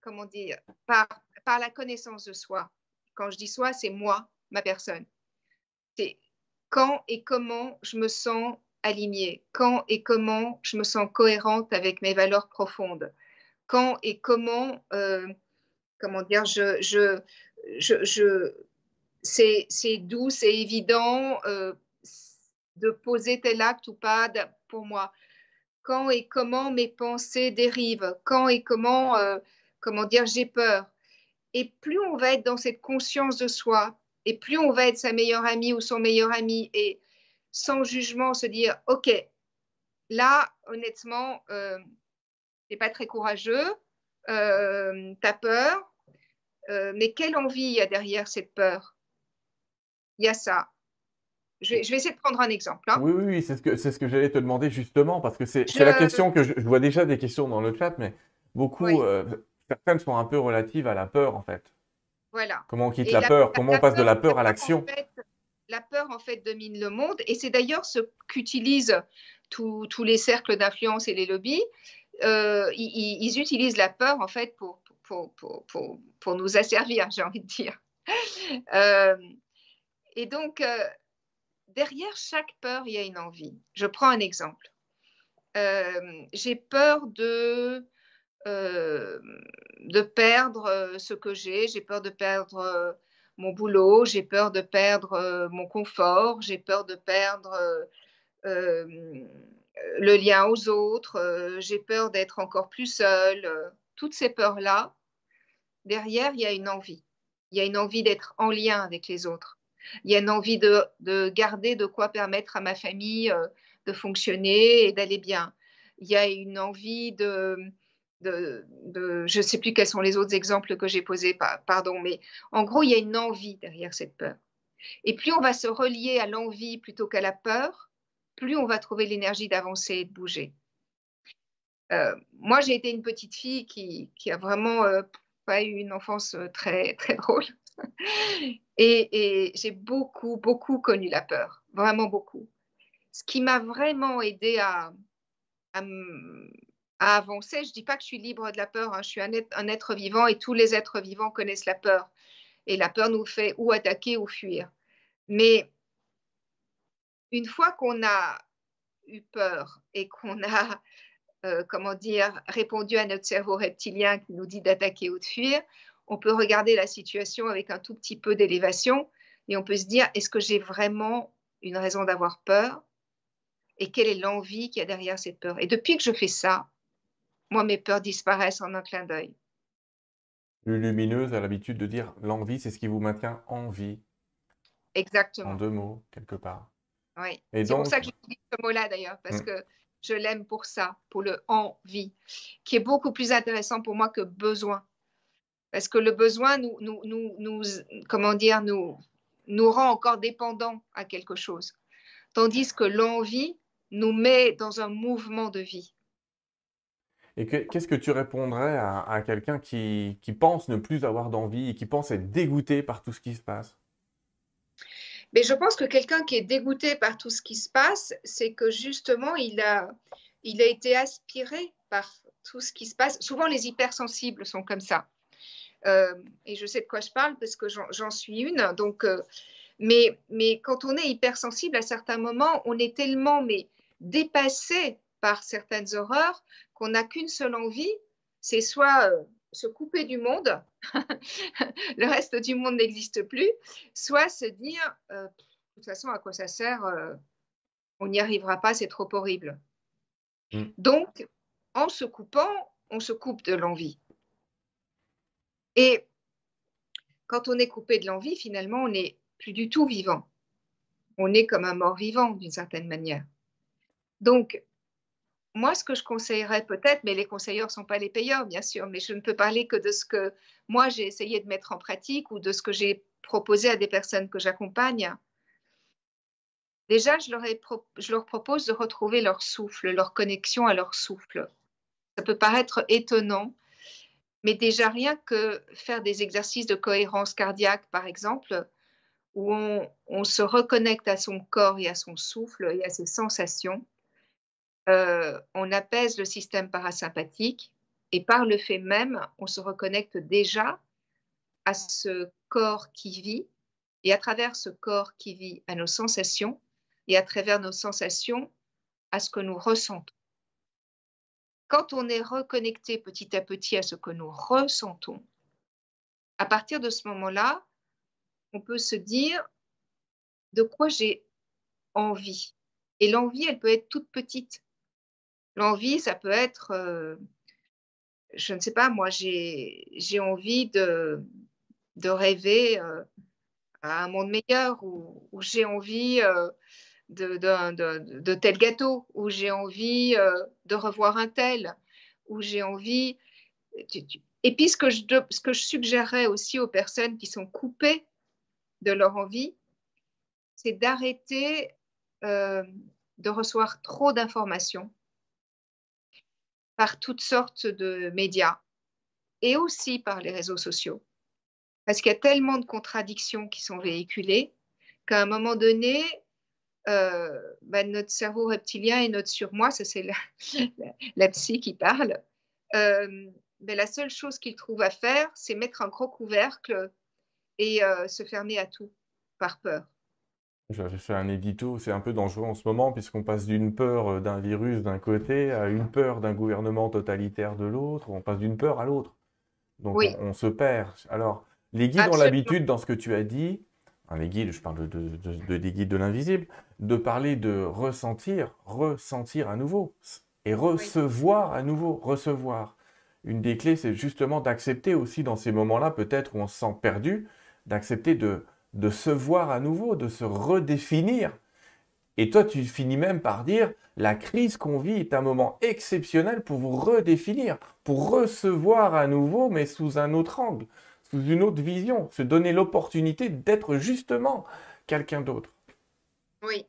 [SPEAKER 2] comment dire, par, par la connaissance de soi. Quand je dis soi, c'est moi, ma personne. C'est quand et comment je me sens alignée, quand et comment je me sens cohérente avec mes valeurs profondes, quand et comment, euh, comment dire, je, je, je, c'est doux, c'est évident euh, de poser tel acte ou pas pour moi. Quand et comment mes pensées dérivent, quand et comment, euh, comment dire, j'ai peur? Et plus on va être dans cette conscience de soi, et plus on va être sa meilleure amie ou son meilleur ami, et sans jugement, se dire, OK, là, honnêtement, euh, tu pas très courageux, euh, tu as peur, euh, mais quelle envie y a derrière cette peur? Il y a ça. Je vais, essayer de prendre un exemple. Hein.
[SPEAKER 1] Oui, oui, c'est ce que, ce que j'allais te demander justement, parce que c'est la question que je, vois déjà des questions dans le chat, mais beaucoup, euh, certaines sont un peu relatives à la peur en fait.
[SPEAKER 2] Voilà.
[SPEAKER 1] Comment on quitte la, peur? Comment on passe de la peur à l'action?
[SPEAKER 2] la peur en fait domine le monde et c'est d'ailleurs ce qu'utilisent tous les cercles d'influence et les lobbies. Euh, ils, utilisent la peur en fait pour, pour, pour, pour nous asservir, <laughs> j'ai envie de dire. Euh, et donc, euh, derrière chaque peur, il y a une envie. Je prends un exemple. j'ai peur de, de perdre ce que j'ai, j'ai peur de perdre mon boulot, j'ai peur de perdre euh, mon confort, j'ai peur de perdre euh, euh, le lien aux autres, j'ai peur d'être encore plus seule. Toutes ces peurs-là, derrière, il y a une envie. Il y a une envie d'être en lien avec les autres. Il y a une envie de, de garder de quoi permettre à ma famille de fonctionner et d'aller bien. Il y a une envie de, je ne sais plus quels sont les autres exemples que j'ai posés, pardon, mais en gros, il y a une envie derrière cette peur. Et plus on va se relier à l'envie plutôt qu'à la peur, plus on va trouver l'énergie d'avancer et de bouger. Euh, moi, j'ai été une petite fille qui, qui a vraiment euh, pas eu une enfance euh, très, très drôle. Et, j'ai beaucoup, beaucoup connu la peur, vraiment beaucoup. Ce qui m'a vraiment aidé à avancer. Je ne dis pas que je suis libre de la peur, hein. je suis un être, vivant et tous les êtres vivants connaissent la peur. Et la peur nous fait ou attaquer ou fuir. Mais une fois qu'on a eu peur et qu'on a, euh, comment dire, répondu à notre cerveau reptilien qui nous dit d'attaquer ou de fuir, on peut regarder la situation avec un tout petit peu d'élévation et on peut se dire, est-ce que j'ai vraiment une raison d'avoir peur et quelle est l'envie qu'il y a derrière cette peur? Et depuis que je fais ça, moi, mes peurs disparaissent en un clin d'œil.
[SPEAKER 1] Lumineuse a l'habitude de dire l'envie, c'est ce qui vous maintient en vie.
[SPEAKER 2] Exactement.
[SPEAKER 1] En deux mots, quelque part.
[SPEAKER 2] Oui. C'est pour ça que j'utilise ce mot-là d'ailleurs, parce mm. que je l'aime pour ça, pour le envie, qui est beaucoup plus intéressant pour moi que besoin. Parce que le besoin nous, nous, nous, nous comment dire, nous, nous rend encore dépendants à quelque chose. Tandis que l'envie nous met dans un mouvement de vie.
[SPEAKER 1] Et qu'est-ce que tu répondrais à, quelqu'un qui, pense ne plus avoir d'envie et qui pense être dégoûté par tout ce qui se passe?
[SPEAKER 2] Mais je pense que quelqu'un qui est dégoûté par tout ce qui se passe, c'est que justement, il a, il a été aspiré par tout ce qui se passe. Souvent, les hypersensibles sont comme ça. Euh, et je sais de quoi je parle parce que j'en suis une. Donc, euh, mais, mais quand on est hypersensible, à certains moments, on est tellement mais, dépassé par certaines horreurs qu'on n'a qu'une seule envie, c'est soit euh, se couper du monde, <laughs> le reste du monde n'existe plus, soit se dire, euh, de toute façon, à quoi ça sert euh, on n'y arrivera pas, c'est trop horrible.
[SPEAKER 1] Mm.
[SPEAKER 2] Donc, en se coupant, on se coupe de l'envie. Et quand on est coupé de l'envie, finalement, on n'est plus du tout vivant. On est comme un mort vivant d'une certaine manière. Donc, moi, ce que je conseillerais peut-être, mais les conseilleurs ne sont pas les payeurs, bien sûr, mais je ne peux parler que de ce que moi, j'ai essayé de mettre en pratique ou de ce que j'ai proposé à des personnes que j'accompagne. Déjà, je leur, je leur, propose de retrouver leur souffle, leur connexion à leur souffle. Ça peut paraître étonnant, mais déjà rien que faire des exercices de cohérence cardiaque, par exemple, où on, se reconnecte à son corps et à son souffle et à ses sensations, euh, on apaise le système parasympathique et par le fait même, on se reconnecte déjà à ce corps qui vit et à travers ce corps qui vit à nos sensations et à travers nos sensations à ce que nous ressentons. Quand on est reconnecté petit à petit à ce que nous ressentons, à partir de ce moment-là, on peut se dire de quoi j'ai envie. Et l'envie, elle peut être toute petite. L'envie, ça peut être, euh, je ne sais pas, moi, j'ai envie de, de rêver euh, à un monde meilleur, ou, j'ai envie euh, de, tel gâteau, ou j'ai envie de revoir un tel, ou j'ai envie. Et puis, ce que, je, ce que je suggérerais aussi aux personnes qui sont coupées de leur envie, c'est d'arrêter de recevoir trop d'informations par toutes sortes de médias et aussi par les réseaux sociaux. Parce qu'il y a tellement de contradictions qui sont véhiculées qu'à un moment donné, euh, bah, notre cerveau reptilien et notre surmoi, ça c'est la, <laughs> psy qui parle, euh, mais la seule chose qu'il trouve à faire, c'est mettre un gros couvercle et euh, se fermer à tout par peur.
[SPEAKER 1] J'avais fait un édito, c'est un peu dangereux en ce moment, puisqu'on passe d'une peur d'un virus d'un côté à une peur d'un gouvernement totalitaire de l'autre, on passe d'une peur à l'autre. Donc on, se perd. Alors, les guides ont l'habitude, dans ce que tu as dit, les guides, je parle de, des guides de l'invisible, de parler de ressentir, ressentir à nouveau, et recevoir à nouveau, recevoir. Une des clés, c'est justement d'accepter aussi dans ces moments-là, peut-être où on se sent perdu, d'accepter de de se voir à nouveau, de se redéfinir. Et toi, tu finis même par dire, la crise qu'on vit est un moment exceptionnel pour vous redéfinir, pour recevoir à nouveau, mais sous un autre angle, sous une autre vision, se donner l'opportunité d'être justement quelqu'un d'autre.
[SPEAKER 2] Oui,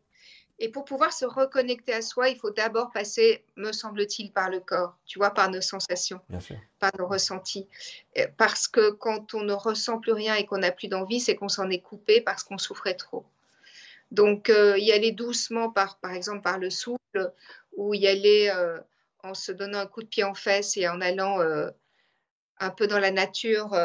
[SPEAKER 2] et pour pouvoir se reconnecter à soi, il faut d'abord passer, me semble-t-il, par le corps, tu vois, par nos sensations, par nos ressentis. Parce que quand on ne ressent plus rien et qu'on n'a plus d'envie, c'est qu'on s'en est coupé parce qu'on souffrait trop. Donc, euh, y aller doucement, par, par exemple, par le souffle, ou y aller euh, en se donnant un coup de pied en fesse et en allant euh, un peu dans la nature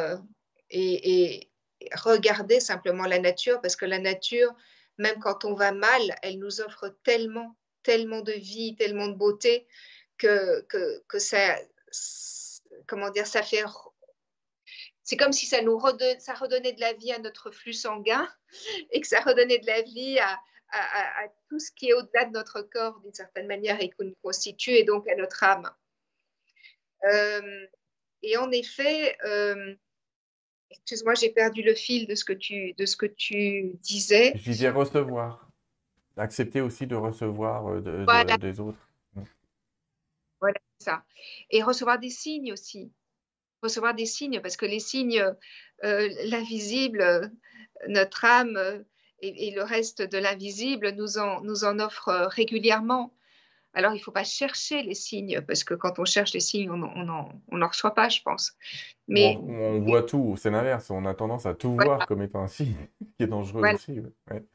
[SPEAKER 2] et, regarder simplement la nature, parce que la nature, même quand on va mal, elle nous offre tellement, tellement de vie, tellement de beauté que, que, ça, comment dire, ça fait. C'est comme si ça nous redonnait, ça redonnait de la vie à notre flux sanguin <laughs> et que ça redonnait de la vie à, tout ce qui est au-delà de notre corps d'une certaine manière et qu'on nous constitue et donc à notre âme. Euh, et en effet, euh, Excuse-moi, j'ai perdu le fil de ce que tu, de ce que tu disais.
[SPEAKER 1] Je disais recevoir. Accepter aussi de recevoir euh, des autres. Mm.
[SPEAKER 2] Voilà ça. Et recevoir des signes aussi. Recevoir des signes, parce que les signes, euh, l'invisible, notre âme euh, et, et, le reste de l'invisible nous en, nous en offrent régulièrement. Alors, il ne faut pas chercher les signes, parce que quand on cherche les signes, on n'en reçoit pas, je pense.
[SPEAKER 1] Mais, on, voit tout, c'est l'inverse, on a tendance à tout voir comme étant un signe, <laughs> qui est dangereux aussi.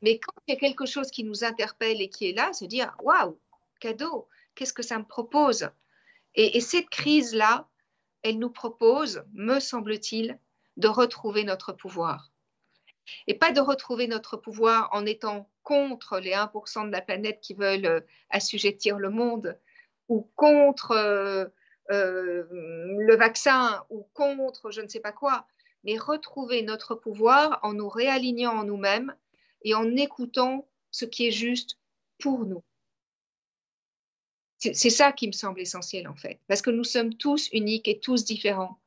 [SPEAKER 2] Mais quand il y a quelque chose qui nous interpelle et qui est là, se dire, waouh, cadeau, qu'est-ce que ça me propose? Et, et cette crise-là, elle nous propose, me semble-t-il, de retrouver notre pouvoir. Et pas de retrouver notre pouvoir en étant contre les 1% de la planète qui veulent euh, assujettir le monde, ou contre euh, euh, le vaccin, ou contre je ne sais pas quoi, mais retrouver notre pouvoir en nous réalignant en nous-mêmes et en écoutant ce qui est juste pour nous. c'est ça qui me semble essentiel en fait, parce que nous sommes tous uniques et tous différents.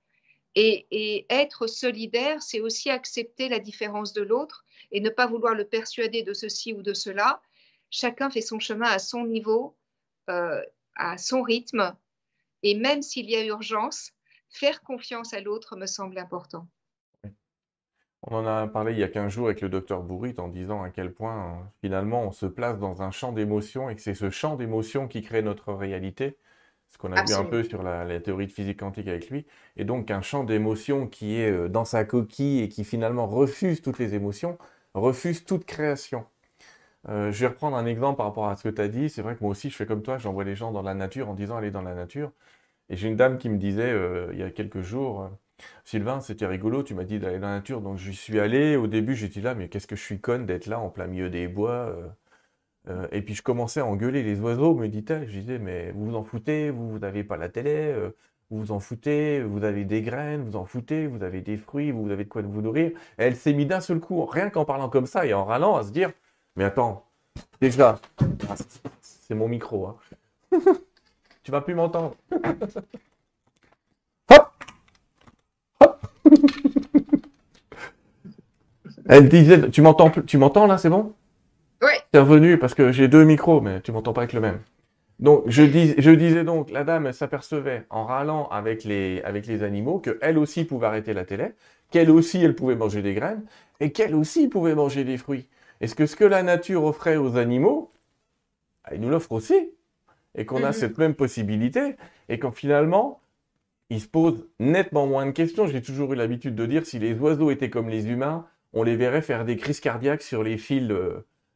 [SPEAKER 2] Et, être solidaire, c'est aussi accepter la différence de l'autre et ne pas vouloir le persuader de ceci ou de cela. Chacun fait son chemin à son niveau, euh, à son rythme, et même s'il y a urgence, faire confiance à l'autre me semble important.
[SPEAKER 1] On en a parlé il y a 15 jours avec le docteur Bourrit en disant à quel point finalement on se place dans un champ d'émotions et que c'est ce champ d'émotions qui crée notre réalité. Ce qu'on a vu un peu sur la, théorie de physique quantique avec lui. Et donc un champ d'émotions qui est euh, dans sa coquille et qui finalement refuse toutes les émotions, refuse toute création. Euh, je vais reprendre un exemple par rapport à ce que tu as dit. C'est vrai que moi aussi je fais comme toi, j'envoie les gens dans la nature en disant allez dans la nature. Et j'ai une dame qui me disait euh, il y a quelques jours, Sylvain, c'était rigolo, tu m'as dit d'aller dans la nature, donc j'y suis allé. Au début, j'étais là, mais qu'est-ce que je suis conne d'être là en plein milieu des bois. Euh, euh, et puis je commençais à engueuler les oiseaux, me dit-elle. Je disais, mais vous vous en foutez, vous n'avez pas la télé, euh, vous vous en foutez, vous avez des graines, vous en foutez, vous avez des fruits, vous avez de quoi vous nourrir. elle s'est mise d'un seul coup, rien qu'en parlant comme ça et en râlant, à se dire, mais attends, déjà, c'est mon micro, hein. <laughs> tu vas plus m'entendre. <laughs> <laughs> Elle disait, tu m'entends, tu m'entends là, c'est bon? Revenu parce que j'ai deux micros, mais tu m'entends pas avec le même. Donc, je, dis, je disais donc, la dame, s'apercevait en râlant avec les, avec les animaux qu'elle aussi pouvait arrêter la télé, qu'elle aussi, elle pouvait manger des graines, et qu'elle aussi pouvait manger des fruits. Est-ce que ce que la nature offrait aux animaux, elle nous l'offre aussi, et qu'on a mhm. cette même possibilité, et qu'en finalement, il se pose nettement moins de questions. J'ai toujours eu l'habitude de dire, si les oiseaux étaient comme les humains, on les verrait faire des crises cardiaques sur les fils,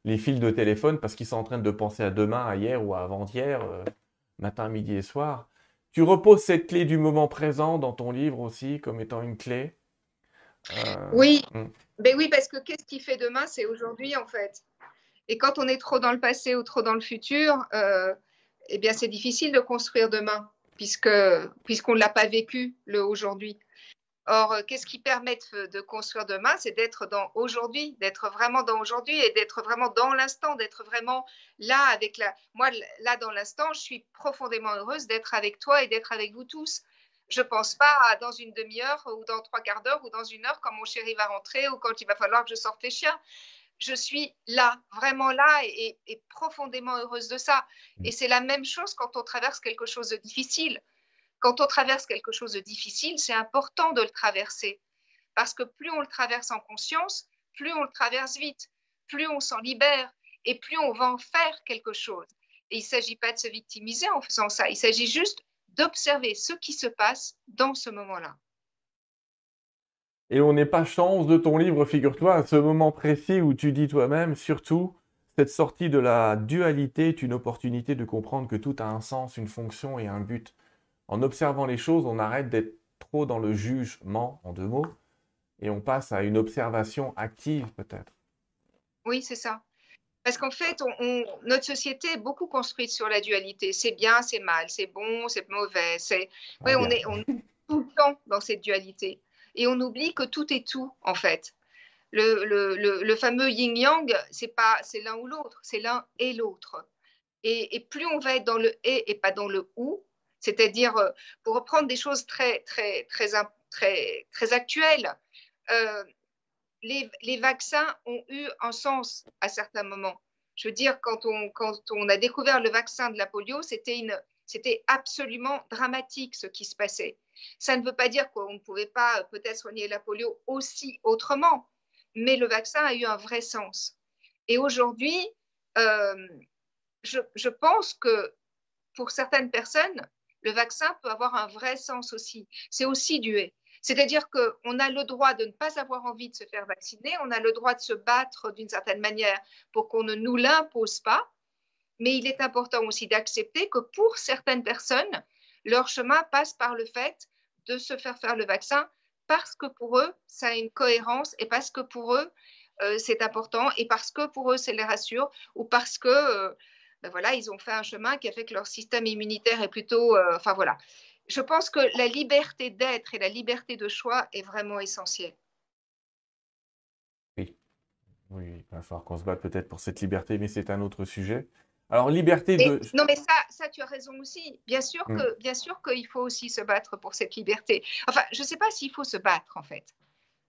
[SPEAKER 1] les fils de téléphone parce qu'ils sont en train de penser à demain, à hier ou à avant-hier, euh, matin, midi et soir. Tu reposes cette clé du moment présent dans ton livre aussi comme étant une clé?
[SPEAKER 2] Euh, oui, hmm. ben oui, parce que qu'est-ce qui fait demain, c'est aujourd'hui en fait. Et quand on est trop dans le passé ou trop dans le futur, euh, eh bien c'est difficile de construire demain puisque puisqu'on ne l'a pas vécu le aujourd'hui. Or, euh, qu'est-ce qui permet de construire demain C'est d'être dans aujourd'hui, d'être vraiment dans aujourd'hui et d'être vraiment dans l'instant, d'être vraiment là avec la. Moi, là dans l'instant, je suis profondément heureuse d'être avec toi et d'être avec vous tous. Je ne pense pas à dans une demi-heure ou dans trois quarts d'heure ou dans une heure quand mon chéri va rentrer ou quand il va falloir que je sorte les chiens. Je suis là, vraiment là et profondément heureuse de ça. Et c'est la même chose quand on traverse quelque chose de difficile quand on traverse quelque chose de difficile, c'est important de le traverser. Parce que plus on le traverse en conscience, plus on le traverse vite, plus on s'en libère et plus on va en faire quelque chose. Et il ne s'agit pas de se victimiser en faisant ça, il s'agit juste d'observer ce qui se passe dans ce moment-là.
[SPEAKER 1] Et on n'est pas chance de ton livre, figure-toi, à ce moment précis où tu dis toi-même, surtout, cette sortie de la dualité est une opportunité de comprendre que tout a un sens, une fonction et un but en observant les choses, on arrête d'être trop dans le jugement, en deux mots, et on passe à une observation active peut-être.
[SPEAKER 2] Oui, c'est ça. Parce qu'en fait, notre société est beaucoup construite sur la dualité. C'est bien, c'est mal, c'est bon, c'est mauvais. C'est... Ah, on, est, on est tout le temps dans cette dualité. Et on oublie que tout est tout, en fait. Le, le, le, fameux yin-yang, c'est pas c'est l'un ou l'autre, c'est l'un et l'autre. Et, et, plus on va être dans le et et pas dans le ou, c'est-à-dire, euh, pour reprendre des choses très, très, très, très, très actuelles, euh, les, vaccins ont eu un sens à certains moments. Je veux dire, quand on, a découvert le vaccin de la polio, c'était absolument dramatique ce qui se passait. Ça ne veut pas dire qu'on ne pouvait pas peut-être soigner la polio aussi autrement, mais le vaccin a eu un vrai sens. Et aujourd'hui, euh, je, pense que pour certaines personnes, le vaccin peut avoir un vrai sens aussi. C'est aussi dué. C'est-à-dire qu'on a le droit de ne pas avoir envie de se faire vacciner, on a le droit de se battre d'une certaine manière pour qu'on ne nous l'impose pas, mais il est important aussi d'accepter que pour certaines personnes, leur chemin passe par le fait de se faire faire le vaccin parce que pour eux, ça a une cohérence et parce que pour eux, euh, c'est important et parce que pour eux, ça les rassure ou parce que... Euh, ben voilà, ils ont fait un chemin qui a fait que leur système immunitaire est plutôt. Euh, enfin voilà. Je pense que la liberté d'être et la liberté de choix est vraiment essentielle.
[SPEAKER 1] Oui, oui, il va falloir qu'on se batte peut-être pour cette liberté, mais c'est un autre sujet. Alors, liberté de...
[SPEAKER 2] non, mais ça, ça, tu as raison aussi. Bien sûr mm. que, bien sûr qu'il faut aussi se battre pour cette liberté. Enfin, je ne sais pas s'il faut se battre, en fait.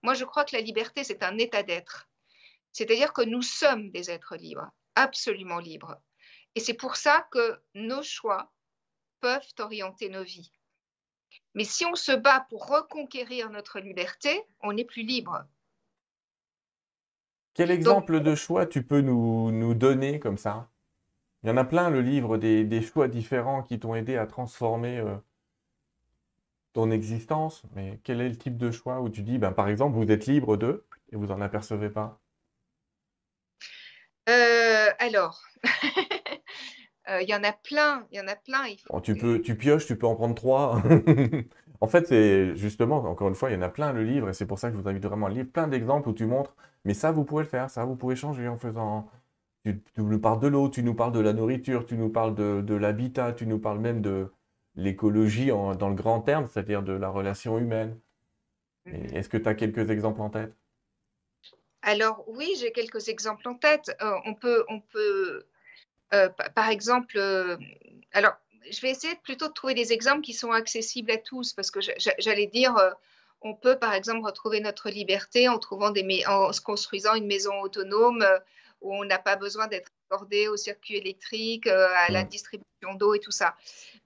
[SPEAKER 2] Moi, je crois que la liberté, c'est un état d'être. C'est-à-dire que nous sommes des êtres libres, absolument libres. Et c'est pour ça que nos choix peuvent orienter nos vies. Mais si on se bat pour reconquérir notre liberté, on n'est plus libre.
[SPEAKER 1] Quel exemple de choix tu peux nous, nous, donner comme ça? Il y en a plein, le livre, des, des choix différents qui t'ont aidé à transformer euh, ton existence. Mais quel est le type de choix où tu dis, ben, par exemple, vous êtes libre de et vous n'en apercevez pas?
[SPEAKER 2] Euh, Alors, <laughs> il y en a plein, il y en a plein.
[SPEAKER 1] tu, peux, tu pioches, tu peux en prendre trois. <laughs> en fait, c'est justement, encore une fois, il y en a plein le livre, et c'est pour ça que je vous invite vraiment à lire plein d'exemples où tu montres, mais ça, vous pouvez le faire, ça, vous pouvez changer en faisant. Tu, nous parles de l'eau, tu nous parles de la nourriture, tu nous parles de, l'habitat, tu nous parles même de l'écologie dans le grand terme, c'est-à-dire de la relation humaine. Mm-hmm. Est-ce que tu as quelques exemples en tête?
[SPEAKER 2] Alors oui, j'ai quelques exemples en tête. Euh, on peut, on peut euh, par exemple, euh, alors je vais essayer plutôt de trouver des exemples qui sont accessibles à tous, parce que j'allais dire, on peut par exemple retrouver notre liberté en, trouvant des, en se construisant une maison autonome où on n'a pas besoin d'être accordé au circuit électrique, à la mmh. distribution d'eau et tout ça.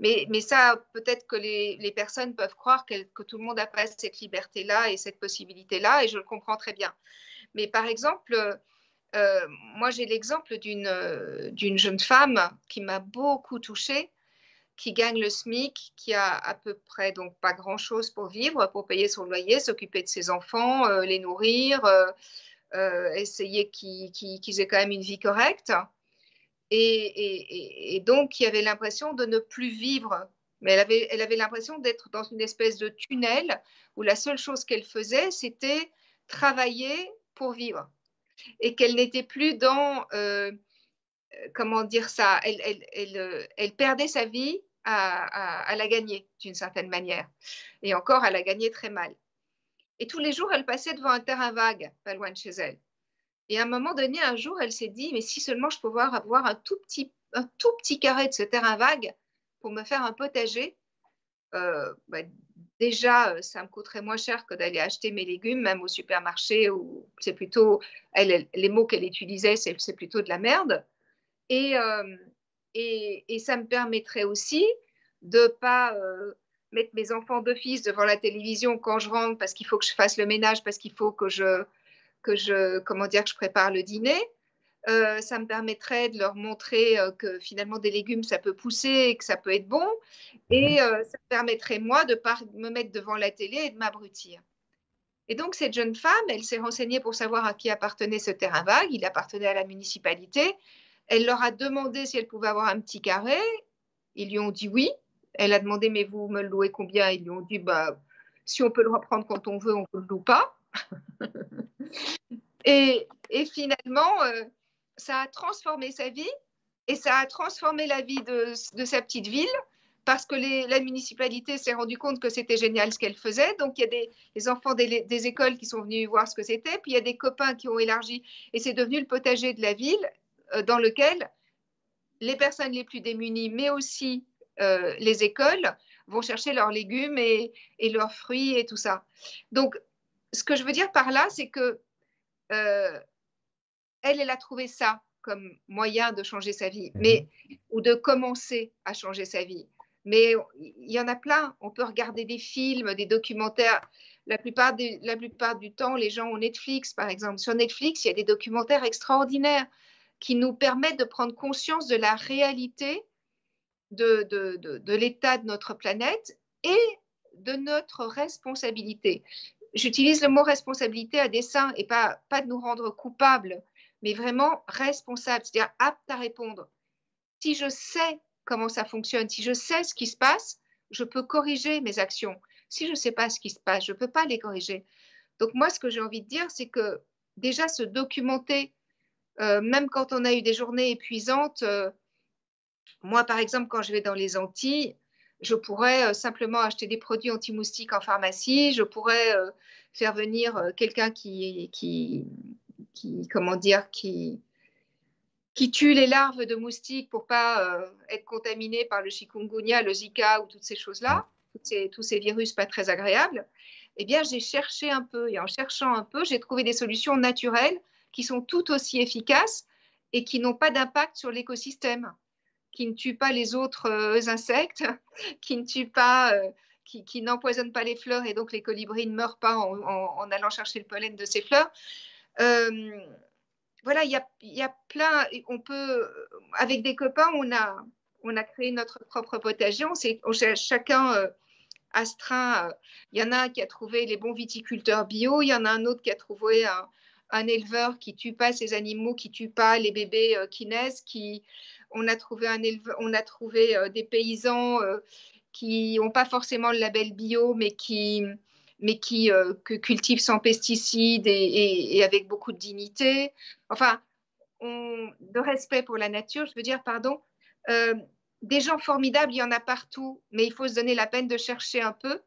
[SPEAKER 2] Mais, mais ça, peut-être que les, les, personnes peuvent croire que, que tout le monde n'a pas cette liberté-là et cette possibilité-là, et je le comprends très bien. Mais par exemple, euh, moi j'ai l'exemple euh, d'une jeune femme qui m'a beaucoup touchée, qui gagne le SMIC, qui a à peu près donc pas grand-chose pour vivre, pour payer son loyer, s'occuper de ses enfants, euh, les nourrir, essayer qu'ils aient quand même une vie correcte. Et, et, donc, qui avait l'impression de ne plus vivre. Mais elle avait l'impression d'être dans une espèce de tunnel où la seule chose qu'elle faisait, c'était travailler pour vivre et qu'elle n'était plus dans, euh, comment dire ça, elle, elle, elle, euh, elle, perdait sa vie à, la gagner d'une certaine manière. Et encore, à la gagner très mal. Et tous les jours, elle passait devant un terrain vague, pas loin de chez elle. Et à un moment donné, un jour, elle s'est dit, mais si seulement je pouvais avoir un tout petit, un tout petit carré de ce terrain vague pour me faire un potager, euh, bah, déjà, euh, ça me coûterait moins cher que d'aller acheter mes légumes, même au supermarché, où c'est plutôt, les mots qu'elle utilisait, c'est plutôt de la merde. Euh, et, et, ça me permettrait aussi de pas euh, mettre mes enfants d'office devant la télévision quand je rentre parce qu'il faut que je fasse le ménage, parce qu'il faut que je, que je, comment dire, que je prépare le dîner. Euh, ça me permettrait de leur montrer euh, que finalement des légumes, ça peut pousser et que ça peut être bon. Et mhm. euh, ça me permettrait, moi, de ne me mettre devant la télé et de m'abrutir. Et donc, cette jeune femme, elle s'est renseignée pour savoir à qui appartenait ce terrain vague. Il appartenait à la municipalité. Elle leur a demandé si elle pouvait avoir un petit carré. Ils lui ont dit oui. Elle a demandé, mais vous me le louez combien? Ils lui ont dit, bah, si on peut le reprendre quand on veut, on ne le loue pas. <laughs> et, et, finalement, ça a transformé sa vie et ça a transformé la vie de, sa petite ville parce que la municipalité s'est rendu compte que c'était génial ce qu'elle faisait. Donc, il y a des, enfants des, écoles qui sont venus voir ce que c'était, puis il y a des copains qui ont élargi, et c'est devenu le potager de la ville euh, dans lequel les personnes les plus démunies, mais aussi euh, les écoles, vont chercher leurs légumes et, leurs fruits et tout ça. Donc, ce que je veux dire par là, c'est que euh, elle, elle a trouvé ça comme moyen de changer sa vie, mhm. mais ou de commencer à changer sa vie. Mais il y en a plein. On peut regarder des films, des documentaires. La plupart, la plupart du temps, les gens ont Netflix, par exemple. Sur Netflix, il y a des documentaires extraordinaires qui nous permettent de prendre conscience de la réalité de, de, de l'état de notre planète et de notre responsabilité. J'utilise le mot responsabilité à dessein et pas, pas de nous rendre coupables mais vraiment responsable, c'est-à-dire apte à répondre. Si je sais comment ça fonctionne, si je sais ce qui se passe, je peux corriger mes actions. Si je ne sais pas ce qui se passe, je ne peux pas les corriger. Donc moi, ce que j'ai envie de dire, c'est que déjà se documenter, euh, même quand on a eu des journées épuisantes, euh, moi, par exemple, quand je vais dans les Antilles, je pourrais euh, simplement acheter des produits anti-moustiques en pharmacie, je pourrais faire venir quelqu'un qui, qui, qui, comment dire, qui, qui tue les larves de moustiques pour pas euh, être contaminé par le chikungunya, le Zika ou toutes ces choses-là, tous ces virus pas très agréables, eh bien, j'ai cherché un peu. Et en cherchant un peu, j'ai trouvé des solutions naturelles qui sont tout aussi efficaces et qui n'ont pas d'impact sur l'écosystème, qui ne tuent pas les autres euh, insectes, <laughs> qui ne tuent pas, euh, qui, n'empoisonnent pas les fleurs et donc les colibris ne meurent pas en, allant chercher le pollen de ces fleurs voilà, il y a, plein, on peut, avec des copains, on a, on a créé notre propre potager. On, chacun euh, astreint. Euh, il y en a un qui a trouvé les bons viticulteurs bio, il y en a un autre qui a trouvé un, éleveur qui tue pas ses animaux, qui tue pas les bébés euh, qui naissent. Qui, on a trouvé un éleveur, on a trouvé des paysans qui n'ont pas forcément le label bio, mais qui mais qui euh, cultivent sans pesticides et, avec beaucoup de dignité. Enfin, de respect pour la nature, je veux dire, pardon. Euh, des gens formidables, il y en a partout, mais il faut se donner la peine de chercher un peu.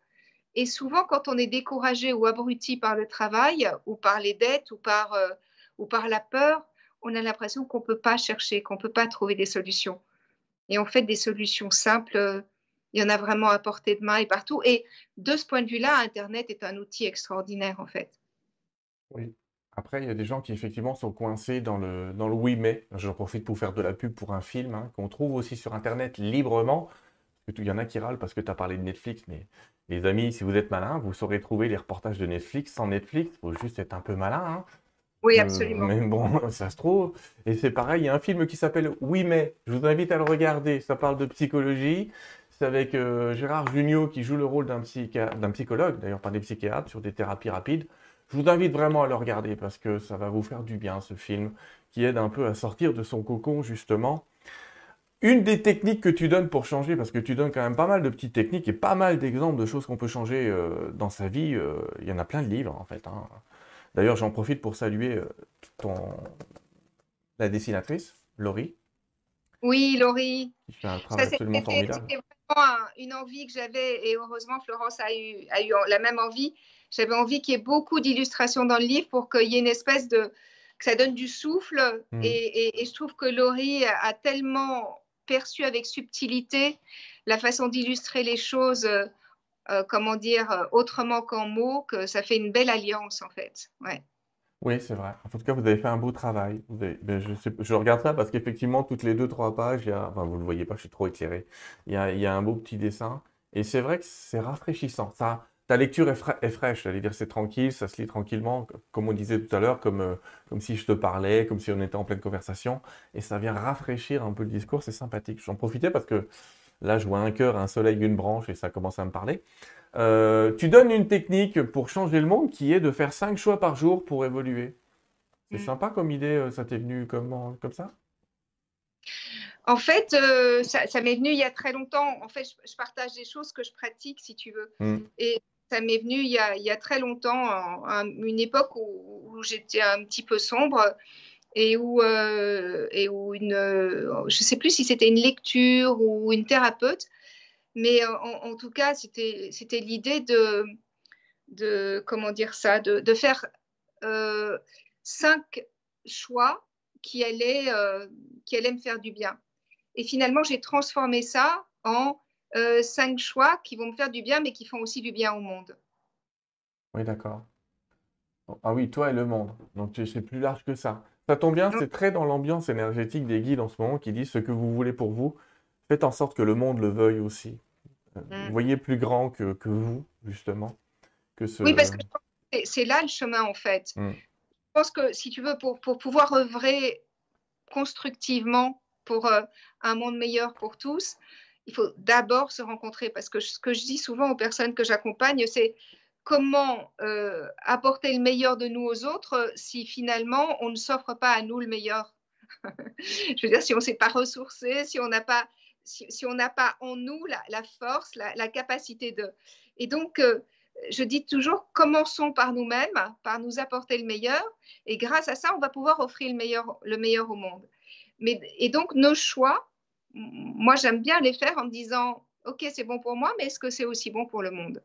[SPEAKER 2] Et souvent, quand on est découragé ou abruti par le travail, ou par les dettes, ou par, euh, ou par la peur, on a l'impression qu'on ne peut pas chercher, qu'on ne peut pas trouver des solutions. Et en fait, des solutions simples, il y en a vraiment à portée de main et partout. Et de ce point de vue-là, Internet est un outil extraordinaire, en fait.
[SPEAKER 1] Oui. Après, il y a des gens qui effectivement sont coincés dans le, dans le oui mais. J'en profite pour faire de la pub pour un film hein, qu'on trouve aussi sur Internet librement. Il y en a qui râlent parce que tu as parlé de Netflix, mais les amis, si vous êtes malin, vous saurez trouver les reportages de Netflix sans Netflix. Il faut juste être un peu malin. Hein.
[SPEAKER 2] Oui, euh, absolument.
[SPEAKER 1] mais bon, <laughs> ça se trouve. Et c'est pareil, il y a un film qui s'appelle Oui mais. Je vous invite à le regarder. Ça parle de psychologie. C'est avec euh, Gérard Jugnot qui joue le rôle d'un psychologue, d'ailleurs pas des psychiatres, sur des thérapies rapides. Je vous invite vraiment à le regarder parce que ça va vous faire du bien ce film qui aide un peu à sortir de son cocon justement. Une des techniques que tu donnes pour changer, parce que tu donnes quand même pas mal de petites techniques et pas mal d'exemples de choses qu'on peut changer euh, dans sa vie, euh, il y en a plein de livres en fait. Hein. D'ailleurs, j'en profite pour saluer ton... la dessinatrice, Laurie.
[SPEAKER 2] Oui, Laurie.
[SPEAKER 1] Qui fait un travail absolument formidable
[SPEAKER 2] une envie que j'avais, et heureusement Florence a eu, a eu la même envie. J'avais envie qu'il y ait beaucoup d'illustrations dans le livre pour qu'il y ait une espèce de. que ça donne du souffle. Hmm. Et, je trouve que Laurie a tellement perçu avec subtilité la façon d'illustrer les choses, euh, euh, comment dire, autrement qu'en mots, que ça fait une belle alliance en fait. Ouais.
[SPEAKER 1] Oui, c'est vrai. En tout cas, vous avez fait un beau travail. Ben, je, regarde ça parce qu'effectivement, toutes les deux, trois pages, il y a, enfin, vous ne le voyez pas, je suis trop éclairé. Il y a, un beau petit dessin. Et c'est vrai que c'est rafraîchissant. Ta lecture est, fraîche, j'allais dire, c'est tranquille, ça se lit tranquillement, comme on disait tout à l'heure, comme, euh, comme si je te parlais, comme si on était en pleine conversation. Et ça vient rafraîchir un peu le discours, c'est sympathique. J'en profitais parce que là, je vois un cœur, un soleil, une branche, et ça commence à me parler. Euh, tu donnes une technique pour changer le monde qui est de faire 5 choix par jour pour évoluer. C'est mm. sympa comme idée, euh, ça t'est venu comme, comme ça?
[SPEAKER 2] En fait, euh, ça, m'est venu il y a très longtemps. En fait, je, partage des choses que je pratique, si tu veux. Mm. Et ça m'est venu il y, a, très longtemps, à une époque où, j'étais un petit peu sombre et où, et où une, je ne sais plus si c'était une lecture ou une thérapeute mais en, tout cas, c'était l'idée de, de, comment dire ça, de, faire euh, cinq choix qui allaient, euh, qui allaient me faire du bien. Et finalement, j'ai transformé ça en euh, cinq choix qui vont me faire du bien, mais qui font aussi du bien au monde.
[SPEAKER 1] Oui, d'accord. Ah oui, toi et le monde. Donc c'est plus large que ça. Ça tombe bien, c'est très dans l'ambiance énergétique des guides en ce moment qui disent ce que vous voulez pour vous. Faites en sorte que le monde le veuille aussi. Vous mm. voyez plus grand que, que vous, justement. Que ce...
[SPEAKER 2] Oui, parce que c'est là le chemin, en fait. Mm. Je pense que, si tu veux, pour, pour pouvoir œuvrer constructivement pour euh, un monde meilleur pour tous, il faut d'abord se rencontrer. Parce que ce que je dis souvent aux personnes que j'accompagne, c'est comment euh, apporter le meilleur de nous aux autres si finalement on ne s'offre pas à nous le meilleur? <laughs> je veux dire, si on ne s'est pas ressourcé, si on n'a pas si, pas en nous la, force, la, capacité de. Et donc, euh, je dis toujours, commençons par nous-mêmes, par nous apporter le meilleur, et grâce à ça, on va pouvoir offrir le meilleur, le meilleur au monde. Mais, et donc, nos choix, moi, j'aime bien les faire en me disant, OK, c'est bon pour moi, mais est-ce que c'est aussi bon pour le monde?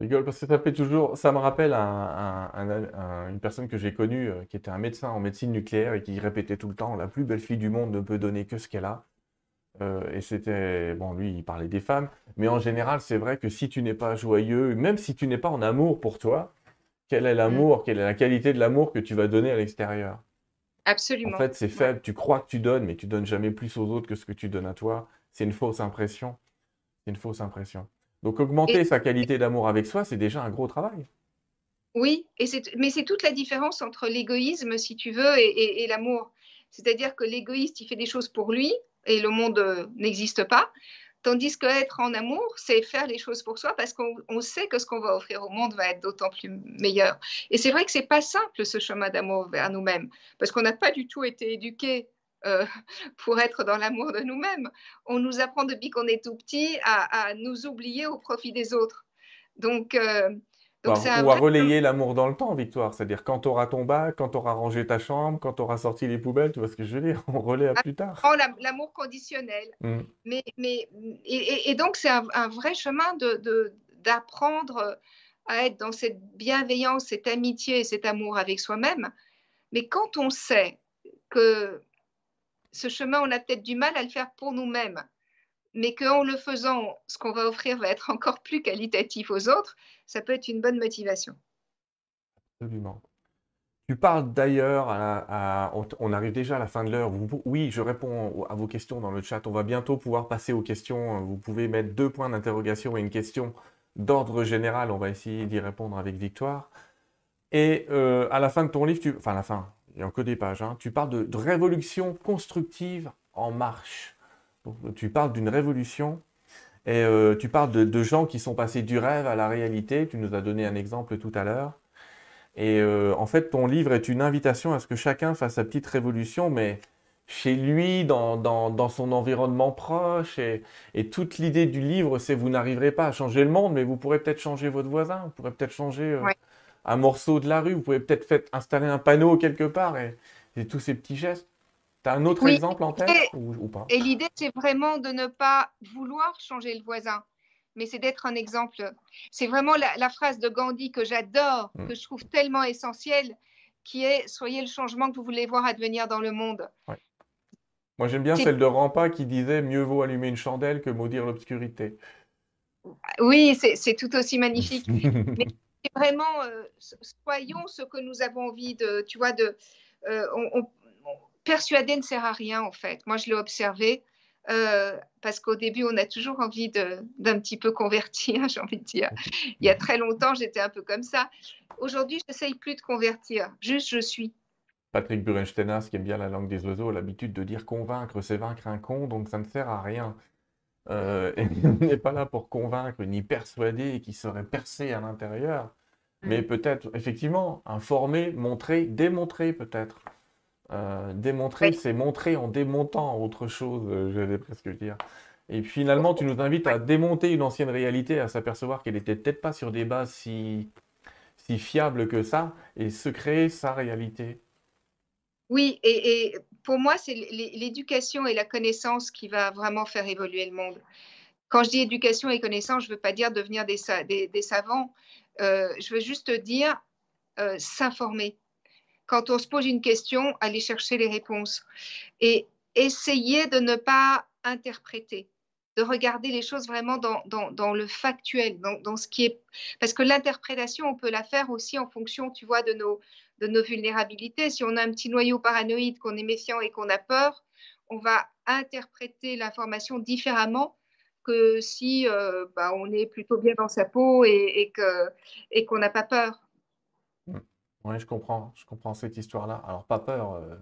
[SPEAKER 1] Rigole parce que ça fait toujours, ça me rappelle une personne que j'ai connue euh, qui était un médecin en médecine nucléaire et qui répétait tout le temps, la plus belle fille du monde ne peut donner que ce qu'elle a. Euh, et c'était, bon, lui, il parlait des femmes, mais en général, c'est vrai que si tu n'es pas joyeux, même si tu n'es pas en amour pour toi, quel est l'amour, mm. quelle est la qualité de l'amour que tu vas donner à l'extérieur?
[SPEAKER 2] Absolument.
[SPEAKER 1] En fait, c'est faible. Tu crois que tu donnes, mais tu donnes jamais plus aux autres que ce que tu donnes à toi. C'est une fausse impression. C'est une fausse impression. Donc, augmenter sa qualité d'amour avec soi, c'est déjà un gros travail.
[SPEAKER 2] Oui, et mais c'est toute la différence entre l'égoïsme, si tu veux, et l'amour. C'est-à-dire que l'égoïste, il fait des choses pour lui, et le monde euh, n'existe pas. Tandis qu'être en amour, c'est faire les choses pour soi parce qu'on sait que ce qu'on va offrir au monde va être d'autant plus meilleur. Et c'est vrai que c'est pas simple ce chemin d'amour vers nous-mêmes parce qu'on n'a pas du tout été éduqués euh, <laughs> pour être dans l'amour de nous-mêmes. On nous apprend depuis qu'on est tout petit à, nous oublier au profit des autres. Donc, euh,
[SPEAKER 1] ou à relayer l'amour dans le temps, Victoire. C'est-à-dire quand tu auras ton bac, quand tu auras rangé ta chambre, quand tu auras sorti les poubelles, tu vois ce que je veux dire <laughs> On relaie à plus tard.
[SPEAKER 2] L'amour conditionnel. Mmh. Mais, mais, et, donc, c'est un, vrai chemin d'apprendre de, à être dans cette bienveillance, cette amitié et cet amour avec soi-même. Mais quand on sait que ce chemin, on a peut-être du mal à le faire pour nous-mêmes, mais qu'en le faisant, ce qu'on va offrir va être encore plus qualitatif aux autres, ça peut être une bonne motivation.
[SPEAKER 1] Absolument. Tu parles d'ailleurs, on arrive déjà à la fin de l'heure. Oui, je réponds à vos questions dans le chat. On va bientôt pouvoir passer aux questions. Vous pouvez mettre deux points d'interrogation et une question d'ordre général. On va essayer d'y répondre avec victoire. Et euh, à la fin de ton livre, tu... enfin à la fin, il n'y a que des pages, hein, tu parles de révolution constructive en marche tu parles d'une révolution et euh, tu parles de, gens qui sont passés du rêve à la réalité. Tu nous as donné un exemple tout à l'heure. Et euh, en fait, ton livre est une invitation à ce que chacun fasse sa petite révolution, mais chez lui, dans, son environnement proche. Et, toute l'idée du livre, c'est vous n'arriverez pas à changer le monde, mais vous pourrez peut-être changer votre voisin, vous pourrez peut-être changer euh, un morceau de la rue, vous pouvez peut-être installer un panneau quelque part. et tous ces petits gestes. Tu as un autre exemple en tête ou, pas?
[SPEAKER 2] Et l'idée, c'est vraiment de ne pas vouloir changer le voisin, mais c'est d'être un exemple. C'est vraiment la, phrase de Gandhi que j'adore, mm. que je trouve tellement essentielle, qui est Soyez le changement que vous voulez voir advenir dans le monde.
[SPEAKER 1] Moi, j'aime bien celle de Rampa qui disait Mieux vaut allumer une chandelle que maudire l'obscurité.
[SPEAKER 2] Oui, c'est tout aussi magnifique. <laughs> mais vraiment, euh, soyons ce que nous avons envie de, tu vois, de, euh, persuader ne sert à rien, en fait. Moi, je l'ai observé. Euh, parce qu'au début, on a toujours envie d'un petit peu convertir, <laughs> j'ai envie de dire. Il y a très longtemps, j'étais un peu comme ça. Aujourd'hui, je n'essaye plus de convertir, juste je suis.
[SPEAKER 1] Patrick Burenstenas, qui aime bien la langue des oiseaux, a l'habitude de dire convaincre, c'est vaincre un con, donc ça ne sert à rien. Euh, <laughs> on n'est pas là pour convaincre ni persuader qui serait percé à l'intérieur, mais mm. peut-être effectivement informer, montrer, démontrer peut-être. Euh, démontrer, c'est montrer en démontant autre chose, euh, j'allais presque dire. Et finalement, tu nous invites à démonter une ancienne réalité, à s'apercevoir qu'elle n'était peut-être pas sur des bases si, si fiables que ça, et se créer sa réalité.
[SPEAKER 2] Oui, et, pour moi, c'est l'éducation et la connaissance qui va vraiment faire évoluer le monde. Quand je dis éducation et connaissance, je ne veux pas dire devenir des, savants, euh, je veux juste dire s'informer. Quand on se pose une question, aller chercher les réponses. Et essayer de ne pas interpréter, de regarder les choses vraiment dans, le factuel, dans, ce qui est... Parce que l'interprétation, on peut la faire aussi en fonction, tu vois, de nos, de nos vulnérabilités. Si on a un petit noyau paranoïde, qu'on est méfiant et qu'on a peur, on va interpréter l'information différemment que si euh, bah, on est plutôt bien dans sa peau et, et qu'on n'a pas peur.
[SPEAKER 1] Oui, je comprends, je comprends cette histoire-là. Alors, pas peur, euh,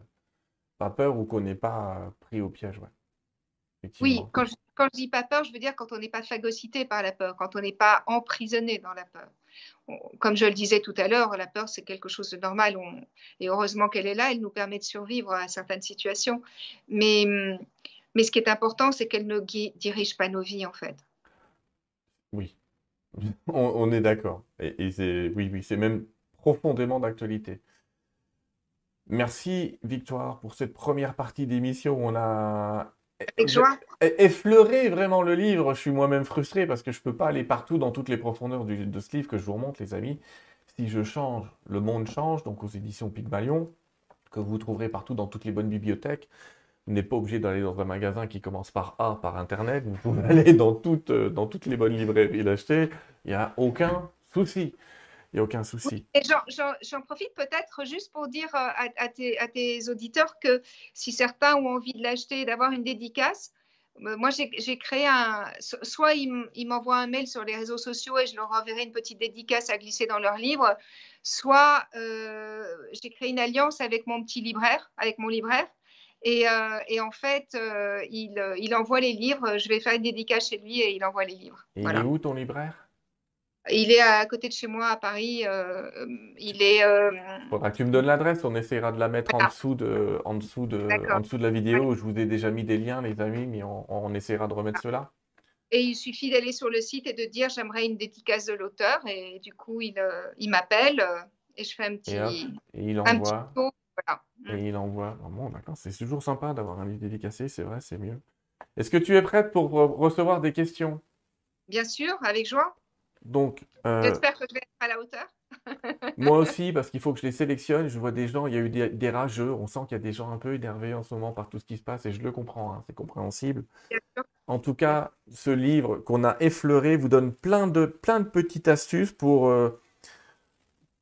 [SPEAKER 1] pas peur ou qu'on n'est pas pris au piège, ouais.
[SPEAKER 2] Oui, quand je, quand dis pas peur, je veux dire quand on n'est pas phagocyté par la peur, quand on n'est pas emprisonné dans la peur. Comme je le disais tout à l'heure, la peur, c'est quelque chose de normal. et heureusement qu'elle est là, elle nous permet de survivre à certaines situations. Mais, mais ce qui est important, c'est qu'elle ne dirige pas nos vies, en fait.
[SPEAKER 1] Oui, <laughs> on, est d'accord. Et, c'est, oui, oui, c'est même profondément d'actualité. Merci Victoire pour cette première partie d'émission on a
[SPEAKER 2] Avec joie.
[SPEAKER 1] Effleurer vraiment le livre, je suis moi-même frustré parce que je ne peux pas aller partout dans toutes les profondeurs de ce livre que je vous remonte, les amis. Si je change, le monde change, donc aux éditions Pygmalion, que vous trouverez partout dans toutes les bonnes bibliothèques. Vous n'êtes pas obligé d'aller dans un magasin qui commence par A par Internet. Vous pouvez <laughs> aller dans toutes, euh, dans toutes les bonnes librairies l'acheter. Il n'y a aucun souci. Il n'y a aucun souci.
[SPEAKER 2] Et j'en profite peut-être juste pour dire euh, à, tes, à, tes, auditeurs que si certains ont envie de l'acheter, d'avoir une dédicace, euh, moi j'ai créé un. Soit ils m'envoient un mail sur les réseaux sociaux et je leur enverrai une petite dédicace à glisser dans leur livre, soit euh, j'ai créé une alliance avec mon petit libraire, avec mon libraire. Et, et en fait, il, il, envoie les livres. Je vais faire une dédicace chez lui et il envoie les livres.
[SPEAKER 1] Et il est où ton libraire?
[SPEAKER 2] Il est à côté de chez moi à Paris. Euh, il est. Euh...
[SPEAKER 1] Faudra que tu me donnes l'adresse. On essaiera de la mettre en dessous de, en dessous de, en dessous de la vidéo. Je vous ai déjà mis des liens, les amis, mais on, essaiera de remettre cela.
[SPEAKER 2] Et il suffit d'aller sur le site et de dire j'aimerais une dédicace de l'auteur. Et du coup, il, euh, il m'appelle et je fais un petit.
[SPEAKER 1] Et, il envoie. Et il envoie. bon, d'accord. C'est toujours sympa d'avoir un livre dédicacé. C'est vrai, c'est mieux. Est-ce que tu es prête pour recevoir des questions?
[SPEAKER 2] Bien sûr, avec joie.
[SPEAKER 1] Donc,
[SPEAKER 2] euh, J'espère que je vais être à la hauteur. <laughs>
[SPEAKER 1] moi aussi, parce qu'il faut que je les sélectionne. Je vois des gens, il y a eu des, rageux. On sent qu'il y a des gens un peu énervés en ce moment par tout ce qui se passe et je le comprends, hein, c'est compréhensible. En tout cas, ce livre qu'on a effleuré vous donne plein de, plein de petites astuces pour, euh,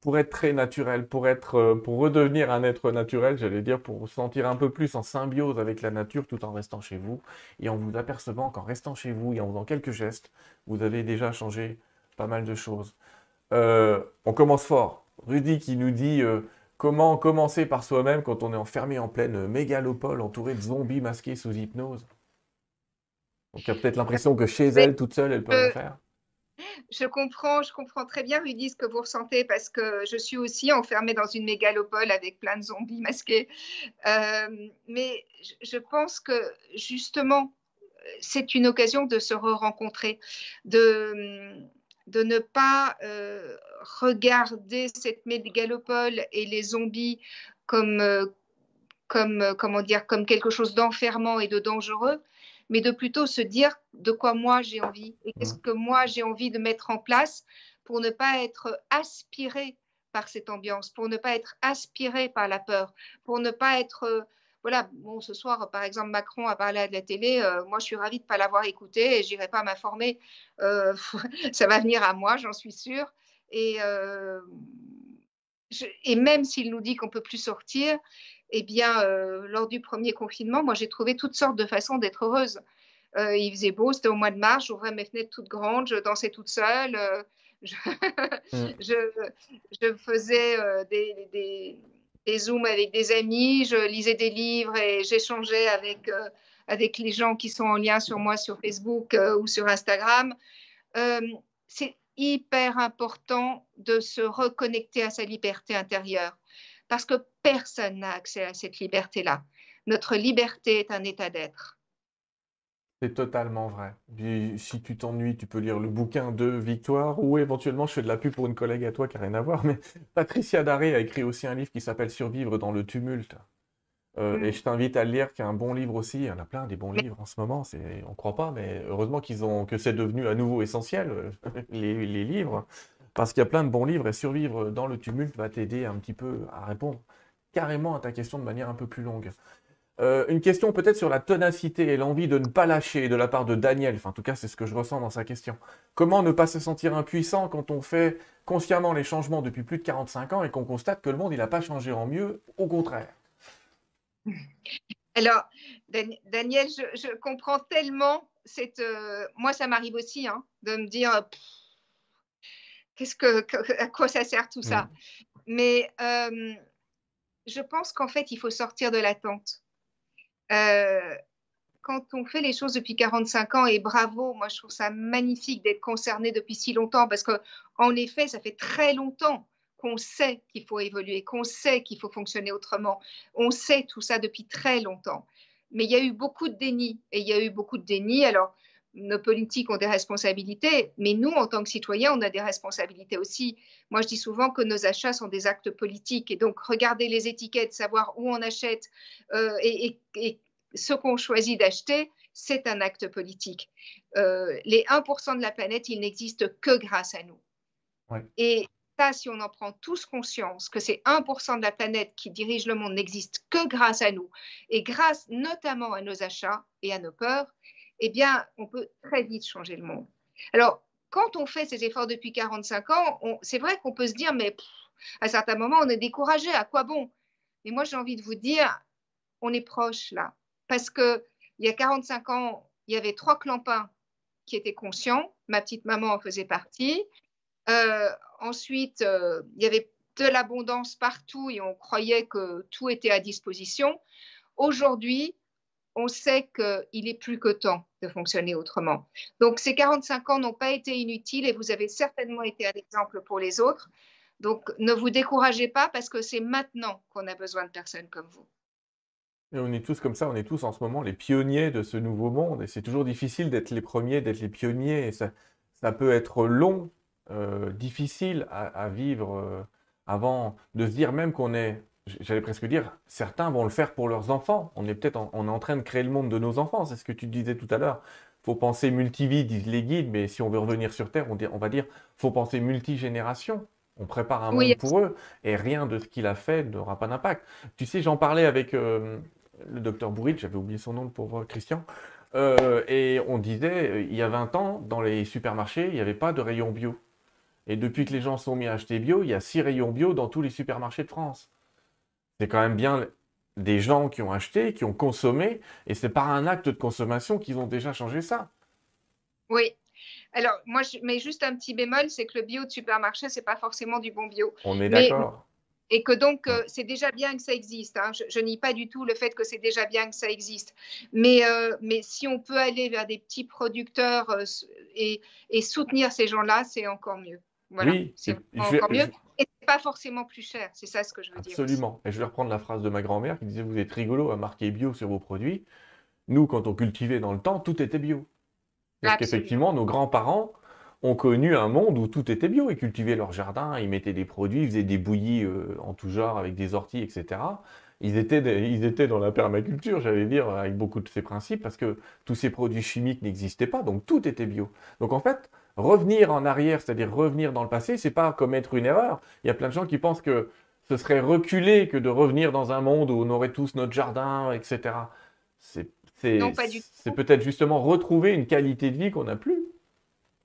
[SPEAKER 1] pour être très naturel, pour, être, euh, pour redevenir un être naturel, j'allais dire, pour vous sentir un peu plus en symbiose avec la nature tout en restant chez vous et en vous apercevant qu'en restant chez vous et en faisant quelques gestes, vous avez déjà changé pas mal de choses. Euh, on commence fort. Rudy qui nous dit euh, comment commencer par soi-même quand on est enfermé en pleine mégalopole entouré de zombies masqués sous hypnose? Donc il y a peut-être l'impression que chez elle, toute seule, elle peut rien faire.
[SPEAKER 2] Je comprends, je comprends très bien, Rudy, ce que vous ressentez parce que je suis aussi enfermée dans une mégalopole avec plein de zombies masqués. Euh, mais je pense que justement, c'est une occasion de se re-rencontrer, de, de ne pas euh, regarder cette mégalopole et les zombies comme, euh, comme, euh, comment dire, comme quelque chose d'enfermant et de dangereux, mais de plutôt se dire de quoi moi j'ai envie et qu'est-ce mmh. que moi j'ai envie de mettre en place pour ne pas être aspiré par cette ambiance, pour ne pas être aspiré par la peur, pour ne pas être voilà, bon, ce soir, par exemple, Macron a parlé à la télé. Euh, moi, je suis ravie de ne pas l'avoir écouté et je n'irai pas m'informer. Euh, <laughs> ça va venir à moi, j'en suis sûre. Et, euh, et même s'il nous dit qu'on ne peut plus sortir, eh bien, lors du premier confinement, moi, j'ai trouvé toutes sortes de façons d'être heureuse. il faisait beau, c'était au mois de mars, j'ouvrais mes fenêtres toutes grandes, je dansais toute seule. Je, mm. <laughs> je, je, faisais des, des des Zooms avec des amis, je lisais des livres et j'échangeais avec, euh, avec les gens qui sont en lien sur moi sur Facebook euh, ou sur Instagram. Euh, c'est hyper important de se reconnecter à sa liberté intérieure parce que personne n'a accès à cette liberté-là. Notre liberté est un état d'être.
[SPEAKER 1] C'est totalement vrai. si tu t'ennuies, tu peux lire le bouquin de Victoire ou éventuellement je fais de la pub pour une collègue à toi qui n'a rien à voir. Mais <laughs> Patricia Daré a écrit aussi un livre qui s'appelle Survivre dans le tumulte. Euh, et je t'invite à le lire, qui est un bon livre aussi. Il y en a plein des bons livres en ce moment. On ne croit pas, mais heureusement qu'ils ont que c'est devenu à nouveau essentiel euh, <laughs> les, les livres, parce qu'il y a plein de bons livres et survivre dans le tumulte va t'aider un petit peu à répondre carrément à ta question de manière un peu plus longue. Euh, une question peut-être sur la ténacité et l'envie de ne pas lâcher de la part de Daniel. Enfin, en tout cas, c'est ce que je ressens dans sa question. Comment ne pas se sentir impuissant quand on fait consciemment les changements depuis plus de 45 ans et qu'on constate que le monde, il n'a pas changé en mieux, au contraire? <laughs>
[SPEAKER 2] Alors, Daniel, je, comprends tellement cette... Euh, moi, ça m'arrive aussi hein, de me dire... Qu'est-ce que, à quoi ça sert tout ça? Mm. Mais euh, je pense qu'en fait, il faut sortir de l'attente euh, quand on fait les choses depuis 45 ans, et bravo, moi je trouve ça magnifique d'être concerné depuis si longtemps, parce qu'en effet, ça fait très longtemps qu'on sait qu'il faut évoluer, qu'on sait qu'il faut fonctionner autrement. On sait tout ça depuis très longtemps. Mais il y a eu beaucoup de déni, et il y a eu beaucoup de déni. Alors, nos politiques ont des responsabilités, mais nous, en tant que citoyens, on a des responsabilités aussi. Moi, je dis souvent que nos achats sont des actes politiques, et donc regarder les étiquettes, savoir où on achète, euh, et, ce qu'on choisit d'acheter, c'est un acte politique. Euh, les 1% de la planète, ils n'existent que grâce à nous. Et ça, si on en prend tous conscience, que ces 1% de la planète qui dirige le monde n'existent que grâce à nous, et grâce notamment à nos achats et à nos peurs, eh bien, on peut très vite changer le monde. Alors, quand on fait ces efforts depuis 45 ans, c'est vrai qu'on peut se dire, mais à certains moments, on est découragé, à quoi bon? Mais moi, j'ai envie de vous dire, on est proche là. Parce qu'il y a 45 ans, il y avait trois clampins qui étaient conscients. Ma petite maman en faisait partie. Euh, ensuite, euh, il y avait de l'abondance partout et on croyait que tout était à disposition. Aujourd'hui, on sait qu'il est plus que temps de fonctionner autrement. Donc, ces 45 ans n'ont pas été inutiles et vous avez certainement été un exemple pour les autres. Donc, ne vous découragez pas parce que c'est maintenant qu'on a besoin de personnes comme vous.
[SPEAKER 1] Et on est tous comme ça, on est tous en ce moment les pionniers de ce nouveau monde. Et c'est toujours difficile d'être les premiers, d'être les pionniers. Et ça, peut être long, euh, difficile à, vivre euh, avant de se dire même qu'on est j'allais presque dire, certains vont le faire pour leurs enfants. On est peut-être en, on est en train de créer le monde de nos enfants. C'est ce que tu disais tout à l'heure. Faut penser multivie, disent les guides, mais si on veut revenir sur Terre, on, on va dire, faut penser multigénération. On prépare un monde pour eux et rien de ce qu'il a fait n'aura pas d'impact. Tu sais, j'en parlais avec euh, le docteur Bourrit, j'avais oublié son nom, le pauvre Christian, euh, et on disait, euh, il y a 20 ans, dans les supermarchés, il n'y avait pas de rayon bio. Et depuis que les gens sont mis à acheter bio, il y a 6 rayons bio dans tous les supermarchés de France c'est quand même bien des gens qui ont acheté, qui ont consommé, et c'est par un acte de consommation qu'ils ont déjà changé ça.
[SPEAKER 2] Oui. Alors, moi, je mets juste un petit bémol, c'est que le bio de supermarché, c'est pas forcément du bon bio.
[SPEAKER 1] On est d'accord.
[SPEAKER 2] Et que donc, euh, c'est déjà bien que ça existe. Hein. Je, nie pas du tout le fait que c'est déjà bien que ça existe. Mais, euh, mais si on peut aller vers des petits producteurs euh, et, et, soutenir ces gens-là, c'est encore mieux. Voilà, oui, c'est encore mieux pas forcément plus cher. C'est ça ce que je veux
[SPEAKER 1] dire. Absolument. Et je vais reprendre la phrase de ma grand-mère qui disait Vous êtes rigolo à marquer bio sur vos produits. Nous, quand on cultivait dans le temps, tout était bio. Parce qu'effectivement, nos grands-parents ont connu un monde où tout était bio. Ils cultivaient leur jardin, ils mettaient des produits, ils faisaient des bouillies euh, en tout genre avec des orties, etc. Ils étaient, ils étaient dans la permaculture, j'allais dire, avec beaucoup de ces principes, parce que tous ces produits chimiques n'existaient pas, donc tout était bio. Donc en fait, revenir en arrière, c'est-à-dire revenir dans le passé, c'est pas commettre une erreur. Il y a plein de gens qui pensent que ce serait reculer que de revenir dans un monde où on aurait tous notre jardin, etc. C'est peut-être justement retrouver une qualité de vie qu'on n'a plus.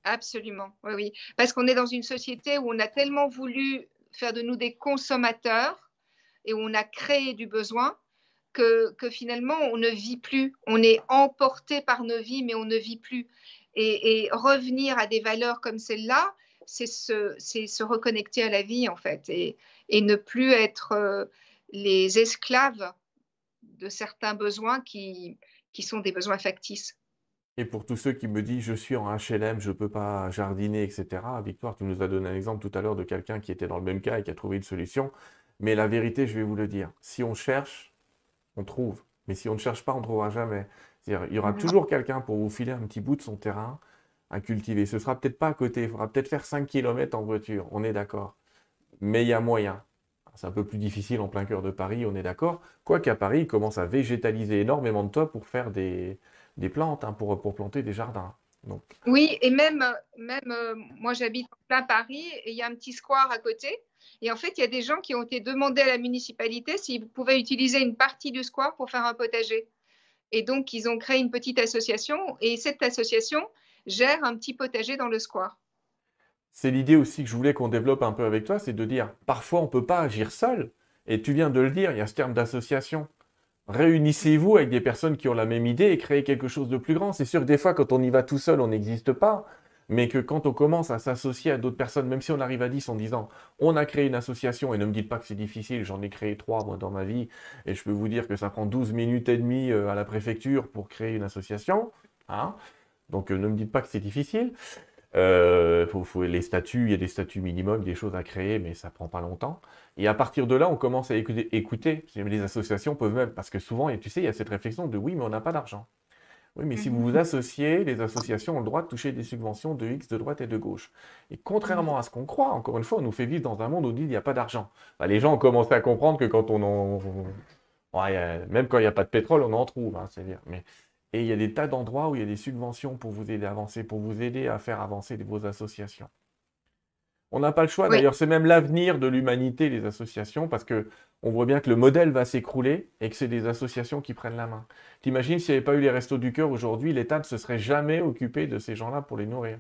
[SPEAKER 2] Absolument, oui, oui. Parce qu'on est dans une société où on a tellement voulu faire de nous des consommateurs et où on a créé du besoin que, que finalement on ne vit plus. On est emporté par nos vies, mais on ne vit plus. Et, revenir à des valeurs comme celle-là, c'est se, reconnecter à la vie, en fait, et, et ne plus être euh, les esclaves de certains besoins qui, qui sont des besoins factices.
[SPEAKER 1] Et pour tous ceux qui me disent je suis en HLM, je ne peux pas jardiner, etc. Victoire, tu nous as donné un exemple tout à l'heure de quelqu'un qui était dans le même cas et qui a trouvé une solution. Mais la vérité, je vais vous le dire, si on cherche, on trouve. Mais si on ne cherche pas, on ne trouvera jamais. Il y aura toujours quelqu'un pour vous filer un petit bout de son terrain à cultiver. Ce sera peut-être pas à côté, il faudra peut-être faire 5 km en voiture, on est d'accord. Mais il y a moyen. C'est un peu plus difficile en plein cœur de Paris, on est d'accord. Quoiqu'à Paris, ils commencent à végétaliser énormément de toits pour faire des, des plantes, hein, pour, pour planter des jardins. Donc...
[SPEAKER 2] Oui, et même, même euh, moi j'habite en plein Paris et il y a un petit square à côté. Et en fait, il y a des gens qui ont été demandés à la municipalité s'ils pouvaient utiliser une partie du square pour faire un potager. Et donc, ils ont créé une petite association et cette association gère un petit potager dans le square.
[SPEAKER 1] C'est l'idée aussi que je voulais qu'on développe un peu avec toi, c'est de dire, parfois on ne peut pas agir seul. Et tu viens de le dire, il y a ce terme d'association. Réunissez-vous avec des personnes qui ont la même idée et créez quelque chose de plus grand. C'est sûr que des fois, quand on y va tout seul, on n'existe pas mais que quand on commence à s'associer à d'autres personnes, même si on arrive à 10 en disant on a créé une association, et ne me dites pas que c'est difficile, j'en ai créé trois moi dans ma vie, et je peux vous dire que ça prend 12 minutes et demie euh, à la préfecture pour créer une association, hein donc euh, ne me dites pas que c'est difficile. Euh, faut, les statuts, il y a des statuts minimums, des choses à créer, mais ça prend pas longtemps. Et à partir de là, on commence à écouter, écouter les associations peuvent même, parce que souvent, et tu sais, il y a cette réflexion de oui, mais on n'a pas d'argent. Oui, mais si vous vous associez, les associations ont le droit de toucher des subventions de X de droite et de gauche. Et contrairement à ce qu'on croit, encore une fois, on nous fait vivre dans un monde où on dit qu'il n'y a pas d'argent. Bah, les gens ont commencé à comprendre que quand on, même quand il n'y a pas de pétrole, on en trouve, hein, c'est-à-dire. Mais... Et il y a des tas d'endroits où il y a des subventions pour vous aider à avancer, pour vous aider à faire avancer vos associations. On n'a pas le choix. D'ailleurs, c'est même l'avenir de l'humanité, les associations, parce que on voit bien que le modèle va s'écrouler et que c'est des associations qui prennent la main. T'imagines s'il n'y avait pas eu les restos du cœur aujourd'hui, l'État ne se serait jamais occupé de ces gens-là pour les nourrir.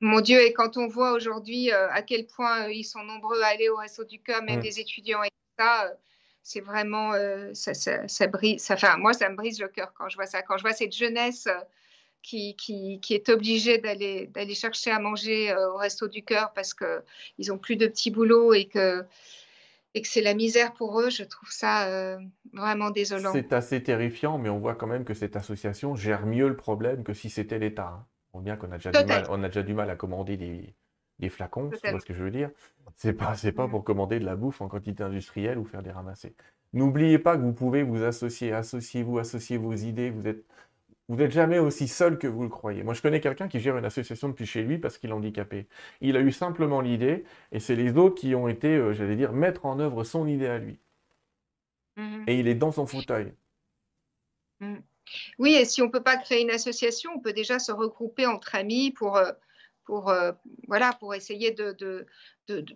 [SPEAKER 2] Mon Dieu, et quand on voit aujourd'hui euh, à quel point euh, ils sont nombreux à aller au resto du cœur, même mm. les étudiants et tout ça, euh, c'est vraiment, ça, ça, ça, brise, enfin, moi, ça me brise le cœur quand je vois ça, quand je vois cette jeunesse qui, qui, qui, est obligée d'aller chercher à manger au resto du cœur parce qu'ils n'ont plus de petits boulots et que, et que c'est la misère pour eux, je trouve ça vraiment désolant.
[SPEAKER 1] C'est assez terrifiant, mais on voit quand même que cette association gère mieux le problème que si c'était l'État. Hein. On voit bien qu'on a, déjà du mal, on a déjà du mal à commander des, des flacons, tu vois ce que je veux dire C'est pas, c'est pas mm. pour commander de la bouffe en quantité industrielle ou faire des ramassés. N'oubliez pas que vous pouvez vous associer, associez-vous, associez vos idées. Vous êtes, vous n'êtes jamais aussi seul que vous le croyez. Moi, je connais quelqu'un qui gère une association depuis chez lui parce qu'il est handicapé. Il a eu simplement l'idée, et c'est les autres qui ont été, euh, j'allais dire, mettre en œuvre son idée à lui. Mm-hmm. Et il est dans son fauteuil.
[SPEAKER 2] Mm. Oui, et si on ne peut pas créer une association, on peut déjà se regrouper entre amis pour, euh, pour, euh, voilà, pour essayer de, de,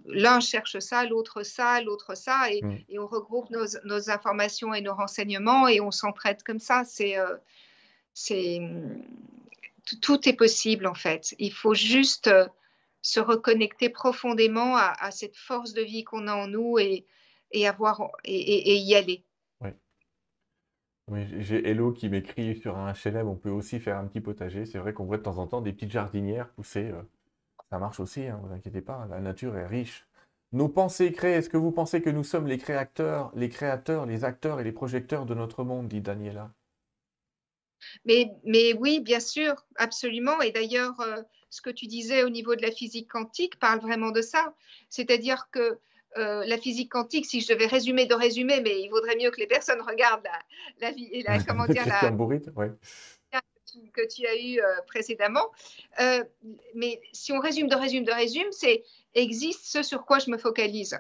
[SPEAKER 2] l'un cherche ça, l'autre ça, l'autre ça, et, mm. et, on regroupe nos, nos, informations et nos renseignements et on s'entraide comme ça. C'est, euh, c'est, tout est possible en fait. Il faut juste se reconnecter profondément à, cette force de vie qu'on a en nous et, avoir, et, y aller.
[SPEAKER 1] Oui, j'ai Hello qui m'écrit sur un HLM, on peut aussi faire un petit potager. C'est vrai qu'on voit de temps en temps des petites jardinières pousser. Euh, ça marche aussi, ne hein, vous inquiétez pas, la nature est riche. Nos pensées créées, est-ce que vous pensez que nous sommes les créateurs, les créateurs, les acteurs et les projecteurs de notre monde, dit Daniela?
[SPEAKER 2] Mais, mais oui, bien sûr, absolument. Et d'ailleurs, euh, ce que tu disais au niveau de la physique quantique parle vraiment de ça. C'est-à-dire que euh, la physique quantique, si je devais résumer de résumer, mais il vaudrait mieux que les personnes <laughs> regardent la, la, la <laughs> comment dire, la, que tu as eu euh, précédemment. Euh, mais si on résume de résume de résume, c'est existe ce sur quoi je me focalise.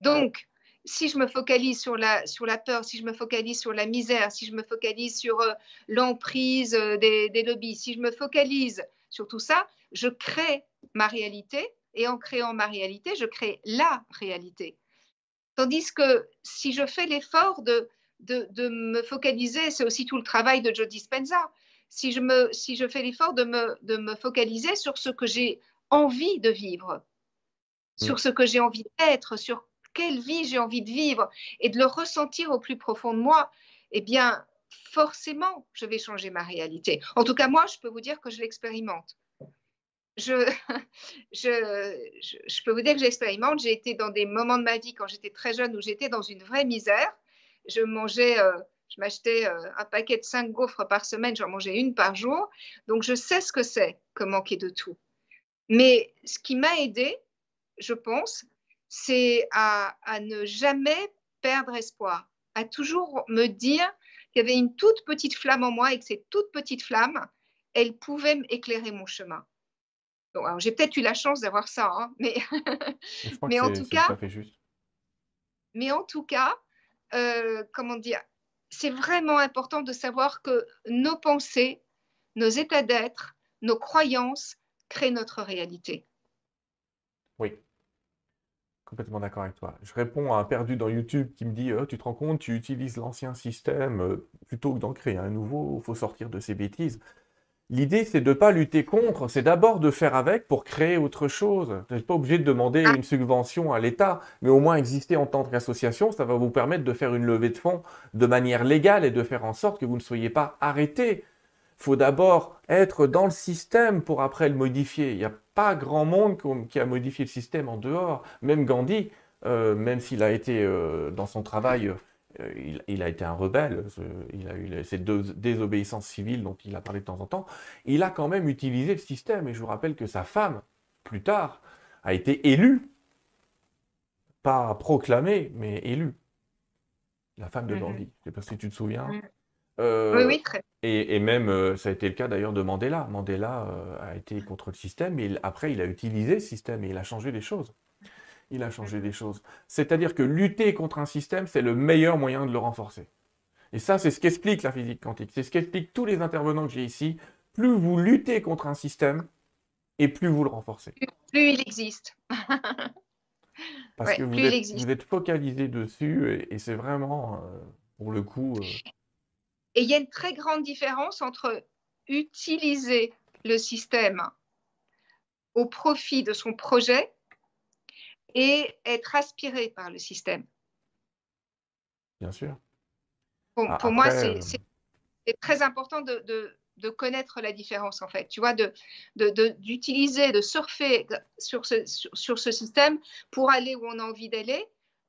[SPEAKER 2] Donc, si je me focalise sur la, sur la peur, si je me focalise sur la misère, si je me focalise sur l'emprise des, des lobbies, si je me focalise sur tout ça, je crée ma réalité et en créant ma réalité, je crée la réalité. Tandis que si je fais l'effort de, de, me focaliser, c'est aussi tout le travail de Joe Dispenza, si je, me, si je fais l'effort de me, de me focaliser sur ce que j'ai envie de vivre, mm. sur ce que j'ai envie d'être, sur quelle vie j'ai envie de vivre et de le ressentir au plus profond de moi, eh bien, forcément, je vais changer ma réalité. En tout cas, moi, je peux vous dire que je l'expérimente. <laughs> je, je, peux vous dire que j'expérimente. J'ai été dans des moments de ma vie quand j'étais très jeune où j'étais dans une vraie misère. Je mangeais, euh, je m'achetais euh, un paquet de cinq gaufres par semaine, j'en mangeais une par jour. Donc je sais ce que c'est que manquer de tout. Mais ce qui m'a aidé, je pense, c'est à, à ne jamais perdre espoir, à toujours me dire qu'il y avait une toute petite flamme en moi et que cette toute petite flamme, elle pouvait éclairer mon chemin. J'ai peut-être eu la chance d'avoir ça, hein, mais, <laughs> mais en, tout cas, mais en tout cas, comment dire, c'est vraiment important de savoir que nos pensées, nos états d'être, nos croyances créent notre réalité.
[SPEAKER 1] Oui, complètement d'accord avec toi. Je réponds à un perdu dans YouTube qui me dit oh, Tu te rends compte, tu utilises l'ancien système euh, plutôt que d'en créer un nouveau, il faut sortir de ces bêtises. L'idée, c'est de ne pas lutter contre, c'est d'abord de faire avec pour créer autre chose. Vous n'êtes pas obligé de demander ah. une subvention à l'État, mais au moins exister en tant qu'association, ça va vous permettre de faire une levée de fonds de manière légale et de faire en sorte que vous ne soyez pas arrêté. Il faut d'abord être dans le système pour après le modifier. Il n'y a pas grand monde qui a modifié le système en dehors. Même Gandhi, euh, même s'il a été euh, dans son travail euh, il, a été un rebelle, il a eu cette désobéissance civile dont il a parlé de temps en temps, il a quand même utilisé le système. Et je vous rappelle que sa femme, plus tard, a été élue, pas proclamée, mais élue. La femme de mhm. Gandhi. Je ne sais pas si tu te souviens.
[SPEAKER 2] Euh, oui, oui, très.
[SPEAKER 1] Et, et même, euh, ça a été le cas d'ailleurs de Mandela. Mandela a été contre le système, et après, il a utilisé le système et il a changé les choses. il a changé des choses. C'est-à-dire que lutter contre un système, c'est le meilleur moyen de le renforcer. Et ça, c'est ce qu'explique la physique quantique. C'est ce qu'expliquent tous les intervenants que j'ai ici. Plus vous luttez contre un système, et plus vous le renforcez.
[SPEAKER 2] Plus, il existe.
[SPEAKER 1] Parce que vous êtes, focalisé dessus, et, c'est vraiment, euh, pour le coup...
[SPEAKER 2] Et il y a une très grande différence entre utiliser le système au profit de son projet et être aspiré par le système.
[SPEAKER 1] Bien sûr.
[SPEAKER 2] pour ah, moi, euh, c'est très important de, de, connaître la différence, en fait. Tu vois, d'utiliser, de, de, surfer sur ce, sur ce système pour aller où on a envie d'aller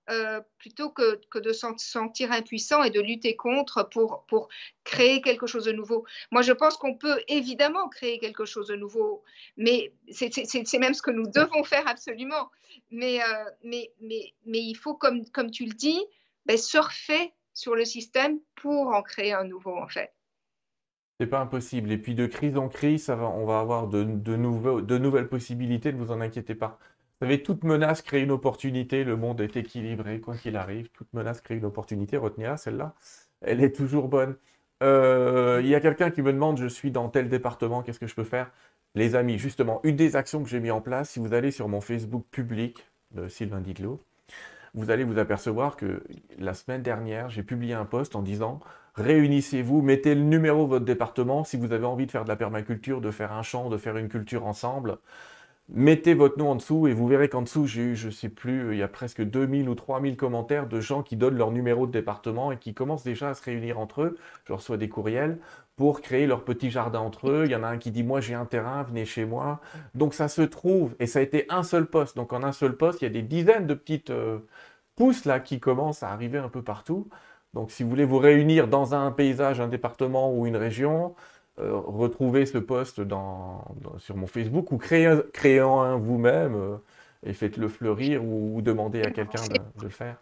[SPEAKER 2] euh, plutôt que, de se sentir impuissant et de lutter contre pour, pour créer quelque chose de nouveau. Moi, je pense qu'on peut évidemment créer quelque chose de nouveau, mais c'est même ce que nous devons faire absolument. Mais, euh, mais, mais, mais il faut, comme, comme tu le dis, ben, surfer sur le système pour en créer un nouveau, en fait.
[SPEAKER 1] C'est pas impossible. Et puis de crise en crise, ça va, on va avoir de, de, nouveaux, de nouvelles possibilités, ne vous en inquiétez pas. Vous savez, toute menace crée une opportunité. Le monde est équilibré, quoi qu'il arrive. Toute menace crée une opportunité. Retenez-la, celle-là. Elle est toujours bonne. Euh, il y a quelqu'un qui me demande, je suis dans tel département, qu'est-ce que je peux faire? Les amis, justement, une des actions que j'ai mis en place, si vous allez sur mon Facebook public de Sylvain Didlot, vous allez vous apercevoir que la semaine dernière, j'ai publié un post en disant réunissez-vous, mettez le numéro de votre département si vous avez envie de faire de la permaculture, de faire un champ, de faire une culture ensemble mettez votre nom en dessous et vous verrez qu'en dessous, j'ai eu, je sais plus, il y a presque 2000 ou 3000 commentaires de gens qui donnent leur numéro de département et qui commencent déjà à se réunir entre eux. Je reçois des courriels pour créer leur petit jardin entre eux. Il y en a un qui dit Moi, j'ai un terrain, venez chez moi. Donc, ça se trouve, et ça a été un seul poste. Donc, en un seul poste, il y a des dizaines de petites euh, pousses là qui commencent à arriver un peu partout. Donc, si vous voulez vous réunir dans un paysage, un département ou une région, retrouver ce poste dans, sur mon Facebook ou créer un, vous-même euh, et faites-le fleurir ou, demandez à quelqu'un de, le faire.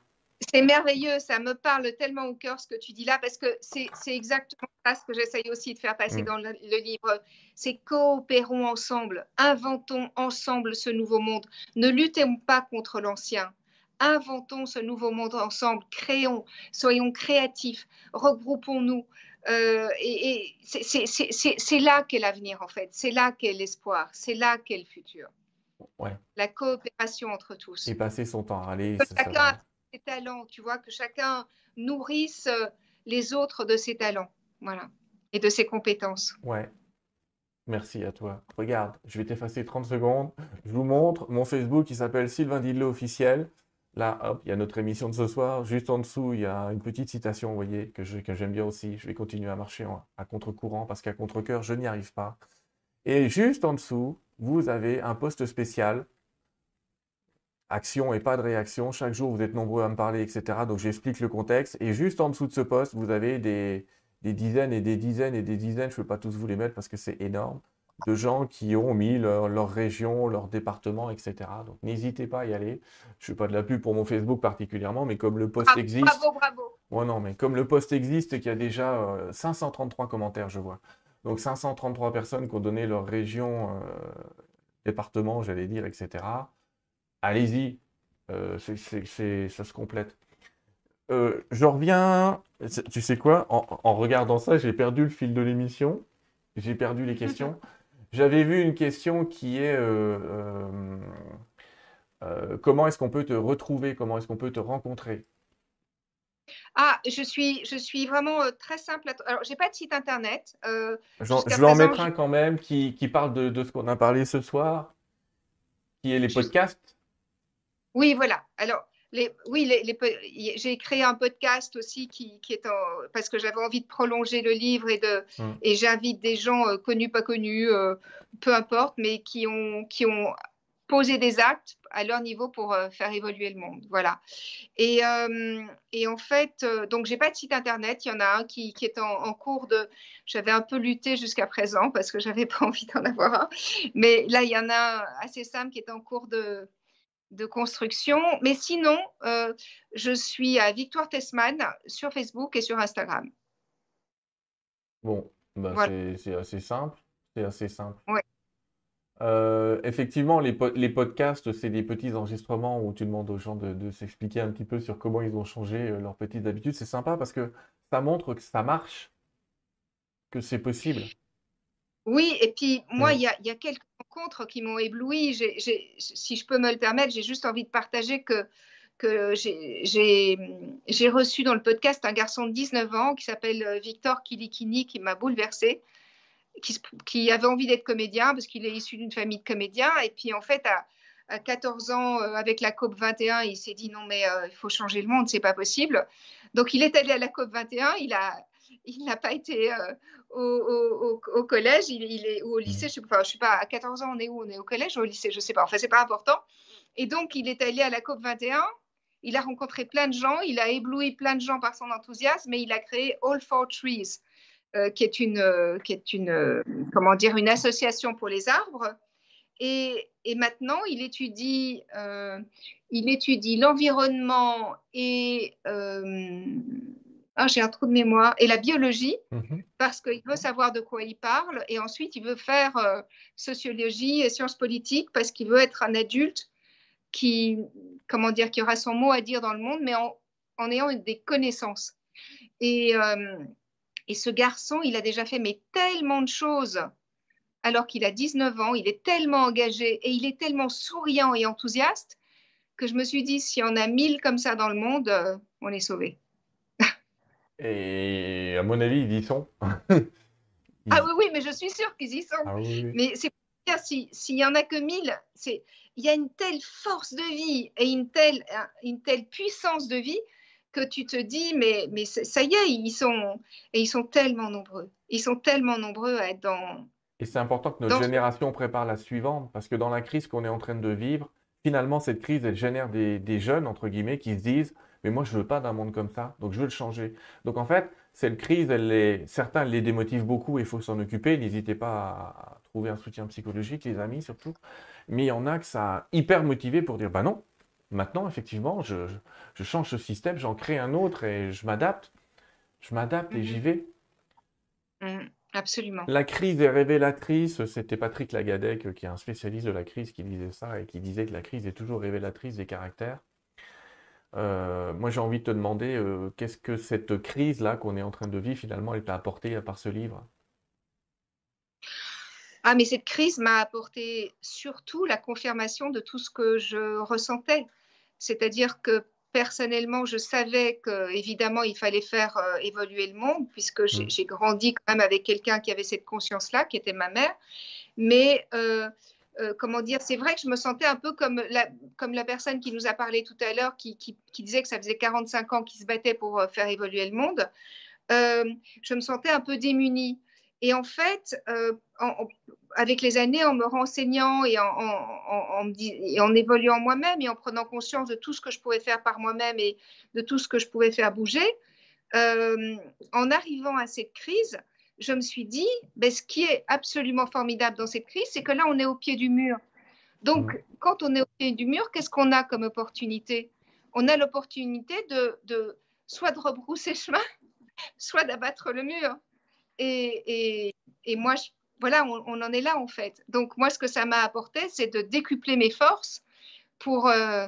[SPEAKER 2] C'est merveilleux, ça me parle tellement au cœur ce que tu dis là, parce que c'est exactement ça ce que j'essaye aussi de faire passer mm. dans le, le livre. C'est coopérons ensemble, inventons ensemble ce nouveau monde. Ne luttons pas contre l'ancien, inventons ce nouveau monde ensemble, créons, soyons créatifs, regroupons-nous. Euh, et, c'est là qu'est l'avenir, en fait. C'est là qu'est l'espoir. C'est là qu'est le futur.
[SPEAKER 1] Ouais.
[SPEAKER 2] La coopération entre tous.
[SPEAKER 1] Et passer son temps à.
[SPEAKER 2] Que chacun a ses talents, tu vois, que chacun nourrisse euh, les autres de ses talents. Voilà. Et de ses compétences.
[SPEAKER 1] Ouais. Merci à toi. Regarde, je vais t'effacer 30 secondes. Je vous montre mon Facebook qui s'appelle Sylvain Didlot officiel. Là, il y a notre émission de ce soir. Juste en dessous, il y a une petite citation, vous voyez, que, j'aime bien aussi. Je vais continuer à marcher à contre-courant parce qu'à contre-coeur, je n'y arrive pas. Et juste en dessous, vous avez un poste spécial. Action et pas de réaction. Chaque jour, vous êtes nombreux à me parler, etc. Donc, j'explique le contexte. Et juste en dessous de ce poste, vous avez des, des dizaines et des dizaines et des dizaines. Je ne peux pas tous vous les mettre parce que c'est énorme de gens qui ont mis leur, région, leur département, etc. Donc n'hésitez pas à y aller. Je ne fais pas de la pub pour mon Facebook particulièrement, mais comme le post existe.
[SPEAKER 2] Bravo, bravo.
[SPEAKER 1] non, mais comme le post existe qu'il y a déjà 533 euh, commentaires, je vois. Donc 533 personnes qui ont donné leur région, euh, département, j'allais dire, etc. Allez-y, euh, ça se complète. je reviens, tu sais quoi, en, en regardant ça, j'ai perdu le fil de l'émission, j'ai perdu les <laughs> questions. J'avais vu une question qui est euh, euh, euh, comment est-ce qu'on peut te retrouver, comment est-ce qu'on peut te rencontrer?
[SPEAKER 2] Ah, je suis, je suis vraiment très simple. Alors, j'ai pas de site internet.
[SPEAKER 1] je vais en mettre un quand même qui, qui parle de, de ce qu'on a parlé ce soir, qui est les podcasts?
[SPEAKER 2] Oui, voilà. Alors, oui, j'ai créé un podcast aussi qui, est parce que j'avais envie de prolonger le livre et, de, mm. et j'invite des gens euh, connus, pas connus, euh, peu importe, mais qui ont, qui ont posé des actes à leur niveau pour euh, faire évoluer le monde. Voilà. Et, et en fait, donc j'ai pas de site internet. Il y en a un qui, qui est en, en, cours de. J'avais un peu lutté jusqu'à présent parce que j'avais <laughs> pas envie d'en avoir un. Mais là, il y en a un assez simple qui est en cours de de construction. Mais sinon, euh, je suis à Victoire Tessman sur Facebook et sur Instagram.
[SPEAKER 1] Bon, bah, c'est assez simple. C'est assez simple.
[SPEAKER 2] Ouais.
[SPEAKER 1] Euh, effectivement, les, podcasts, c'est des petits enregistrements où tu demandes aux gens de, s'expliquer un petit peu sur comment ils ont changé euh, leurs petites habitudes. C'est sympa parce que ça montre que ça marche, que c'est possible.
[SPEAKER 2] Oui, et puis moi, il y, a, quelques rencontres qui m'ont ébloui. si je peux me le permettre, j'ai juste envie de partager que, que j'ai reçu dans le podcast un garçon de 19 ans qui s'appelle euh, Victor Kilikini qui m'a bouleversée qui, avait envie d'être comédien parce qu'il est issu d'une famille de comédiens. Et puis, en fait, à, 14 ans, euh, avec la COP 21, il s'est dit non, mais euh, il faut changer le monde, c'est pas possible. Donc, il est allé à la COP 21. Il a, il n'a pas été euh, au, au, collège, il, est ou au lycée. Je ne sais, sais, pas. À 14 ans, on est où On est au collège ou au lycée Je sais pas. Enfin, c'est pas important. Et donc, il est allé à la COP 21. Il a rencontré plein de gens, il a ébloui plein de gens par son enthousiasme, et il a créé All for Trees. Euh, qui est une, euh, qui est une, comment dire, une association pour les arbres. Et, et maintenant, il étudie, il étudie l'environnement et ah, j'ai un trou de mémoire et la biologie mhm. parce qu'il veut savoir de quoi il parle et ensuite il veut faire sociologie et sciences politiques parce qu'il veut être un adulte qui, comment dire, qui aura son mot à dire dans le monde, mais en, en ayant des connaissances. Et, et ce garçon, il a déjà fait mais tellement de choses alors qu'il a 19 ans, il est tellement engagé et il est tellement souriant et enthousiaste que je me suis dit, s'il y en a mille comme ça dans le monde, euh, on est sauvé.
[SPEAKER 1] Et à mon avis, ils y sont. <laughs>
[SPEAKER 2] Ah oui, oui, mais je suis sûre qu'ils y sont. Ah mais c'est pour dire, s'il y en a que mille, il y a une telle force de vie et une telle, une telle puissance de vie que tu te dis, mais, mais ça y est, ils sont, et ils sont tellement nombreux. Ils sont tellement nombreux à être dans.
[SPEAKER 1] Et c'est important que notre génération prépare la suivante, parce que dans la crise qu'on est en train de vivre, finalement, cette crise, elle génère des, des jeunes, entre guillemets, qui se disent, mais moi, je veux pas d'un monde comme ça, donc je veux le changer. Donc en fait, cette crise, elle les, certains les démotivent beaucoup et il faut s'en occuper. N'hésitez pas à trouver un soutien psychologique, les amis surtout. Mais il y en a que ça a hyper motivé pour dire, bah non, Maintenant, effectivement, je, change ce système, j'en crée un autre et je m'adapte. Je m'adapte et j'y mhm. vais.
[SPEAKER 2] Mhm, absolument.
[SPEAKER 1] La crise est révélatrice. C'était Patrick Lagadec, qui est un spécialiste de la crise, qui disait ça et qui disait que la crise est toujours révélatrice des caractères. Euh, moi, j'ai envie de te demander, euh, qu'est-ce que cette crise-là qu'on est en train de vivre, finalement, elle t'a apporté à part ce livre?
[SPEAKER 2] Ah, mais cette crise m'a apporté surtout la confirmation de tout ce que je ressentais. C'est-à-dire que personnellement, je savais qu'évidemment, il fallait faire euh, évoluer le monde, puisque mmh. j'ai grandi quand même avec quelqu'un qui avait cette conscience-là, qui était ma mère. Mais euh, euh, comment dire, c'est vrai que je me sentais un peu comme la, personne qui nous a parlé tout à l'heure, qui, disait que ça faisait 45 ans qu'il se battait pour faire évoluer le monde. je me sentais un peu démunie. Et en fait, euh, avec les années, en me renseignant et en, évoluant moi-même et en prenant conscience de tout ce que je pouvais faire par moi-même et de tout ce que je pouvais faire bouger, euh, en arrivant à cette crise, je me suis dit, ben, ce qui est absolument formidable dans cette crise, c'est que là, on est au pied du mur. Donc, quand on est au pied du mur, qu'est-ce qu'on a comme opportunité? On a l'opportunité de, de soit de rebrousser <laughs> chemin, soit d'abattre le mur. Et, moi, voilà, on, en est là en fait. Donc moi, ce que ça m'a apporté, c'est de décupler mes forces pour, euh,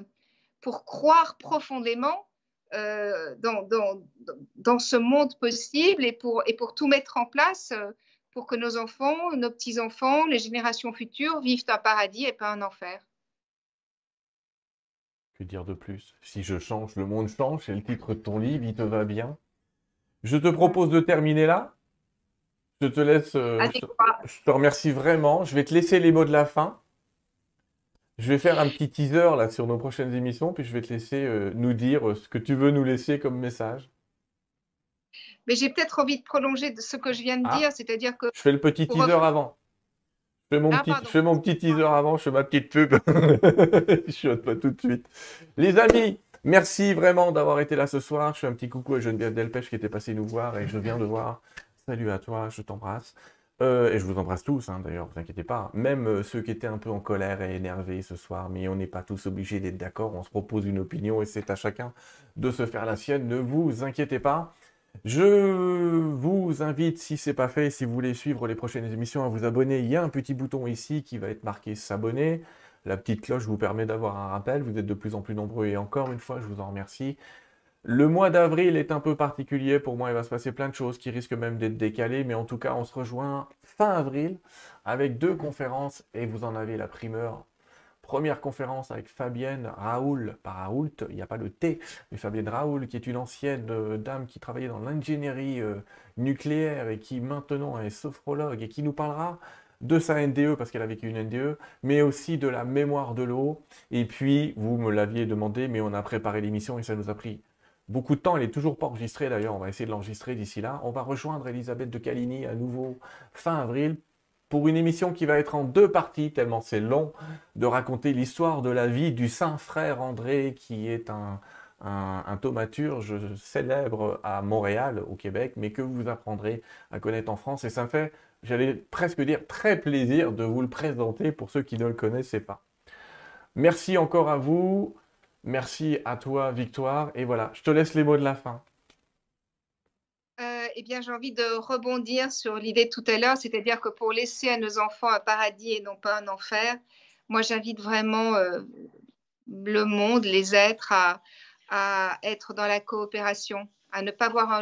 [SPEAKER 2] pour croire profondément euh, dans, dans, dans, ce monde possible et pour, et pour tout mettre en place euh, pour que nos enfants, nos petits-enfants, les générations futures vivent un paradis et pas un enfer.
[SPEAKER 1] Que dire de plus? Si je change, le monde change, c'est le titre de ton livre, il te va bien? Je te propose de terminer là. Je te laisse. Euh, je, te remercie vraiment. Je vais te laisser les mots de la fin. Je vais faire un petit teaser là sur nos prochaines émissions, puis je vais te laisser euh, nous dire euh, ce que tu veux nous laisser comme message.
[SPEAKER 2] Mais j'ai peut-être envie de prolonger ce que je viens de ah. dire, c'est-à-dire que.
[SPEAKER 1] Je fais le petit teaser avant. Je fais, mon ah, petit, je fais mon petit teaser avant, je fais ma petite pub. <laughs> je chiote pas tout de suite. Les amis, merci vraiment d'avoir été là ce soir. Je fais un petit coucou à Geneviève Delpech qui était passée nous voir et je viens de voir Salut à toi, je t'embrasse. Euh, et je vous embrasse tous, hein, d'ailleurs, vous inquiétez pas. Même euh, ceux qui étaient un peu en colère et énervés ce soir, mais on n'est pas tous obligés d'être d'accord. On se propose une opinion et c'est à chacun de se faire la sienne. Ne vous inquiétez pas. Je vous invite, si ce n'est pas fait, si vous voulez suivre les prochaines émissions, à vous abonner. Il y a un petit bouton ici qui va être marqué s'abonner. La petite cloche vous permet d'avoir un rappel. Vous êtes de plus en plus nombreux et encore une fois, je vous en remercie. Le mois d'avril est un peu particulier pour moi. Il va se passer plein de choses qui risquent même d'être décalées. Mais en tout cas, on se rejoint fin avril avec deux conférences et vous en avez la primeur Première conférence avec Fabienne Raoul, pas Raoult, il n'y a pas le T, mais Fabienne Raoul, qui est une ancienne euh, dame qui travaillait dans l'ingénierie euh, nucléaire et qui maintenant est sophrologue et qui nous parlera de sa NDE parce qu'elle a vécu une NDE, mais aussi de la mémoire de l'eau. Et puis, vous me l'aviez demandé, mais on a préparé l'émission et ça nous a pris beaucoup de temps. Elle n'est toujours pas enregistrée d'ailleurs, on va essayer de l'enregistrer d'ici là. On va rejoindre Elisabeth de Caligny à nouveau fin avril pour une émission qui va être en deux parties, tellement c'est long, de raconter l'histoire de la vie du saint frère André, qui est un, un, thaumaturge célèbre à Montréal, au Québec, mais que vous apprendrez à connaître en France. Et ça me fait, j'allais presque dire, très plaisir de vous le présenter pour ceux qui ne le connaissaient pas. Merci encore à vous. Merci à toi, Victoire. Et voilà, je te laisse les mots de la fin
[SPEAKER 2] eh bien, j'ai envie de rebondir sur l'idée tout à l'heure, c'est-à-dire que pour laisser à nos enfants un paradis et non pas un enfer, moi, j'invite vraiment euh, le monde, les êtres à, être dans la coopération, à ne pas voir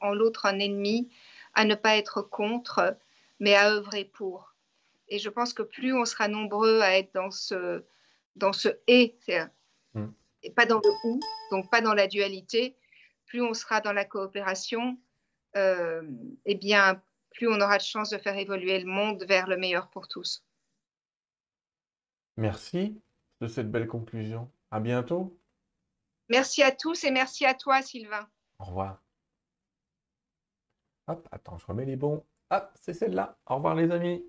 [SPEAKER 2] en, l'autre un ennemi, à ne pas être contre, mais à œuvrer pour. Et je pense que plus on sera nombreux à être dans ce, dans ce et, mm. et pas dans le ou, donc pas dans la dualité, plus on sera dans la coopération, euh, eh bien, plus on aura de chances de faire évoluer le monde vers le meilleur pour tous.
[SPEAKER 1] Merci de cette belle conclusion. À bientôt.
[SPEAKER 2] Merci à tous et merci à toi, Sylvain.
[SPEAKER 1] Au revoir. Hop, attends, je remets les bons. Hop, c'est celle-là. Au revoir, les amis.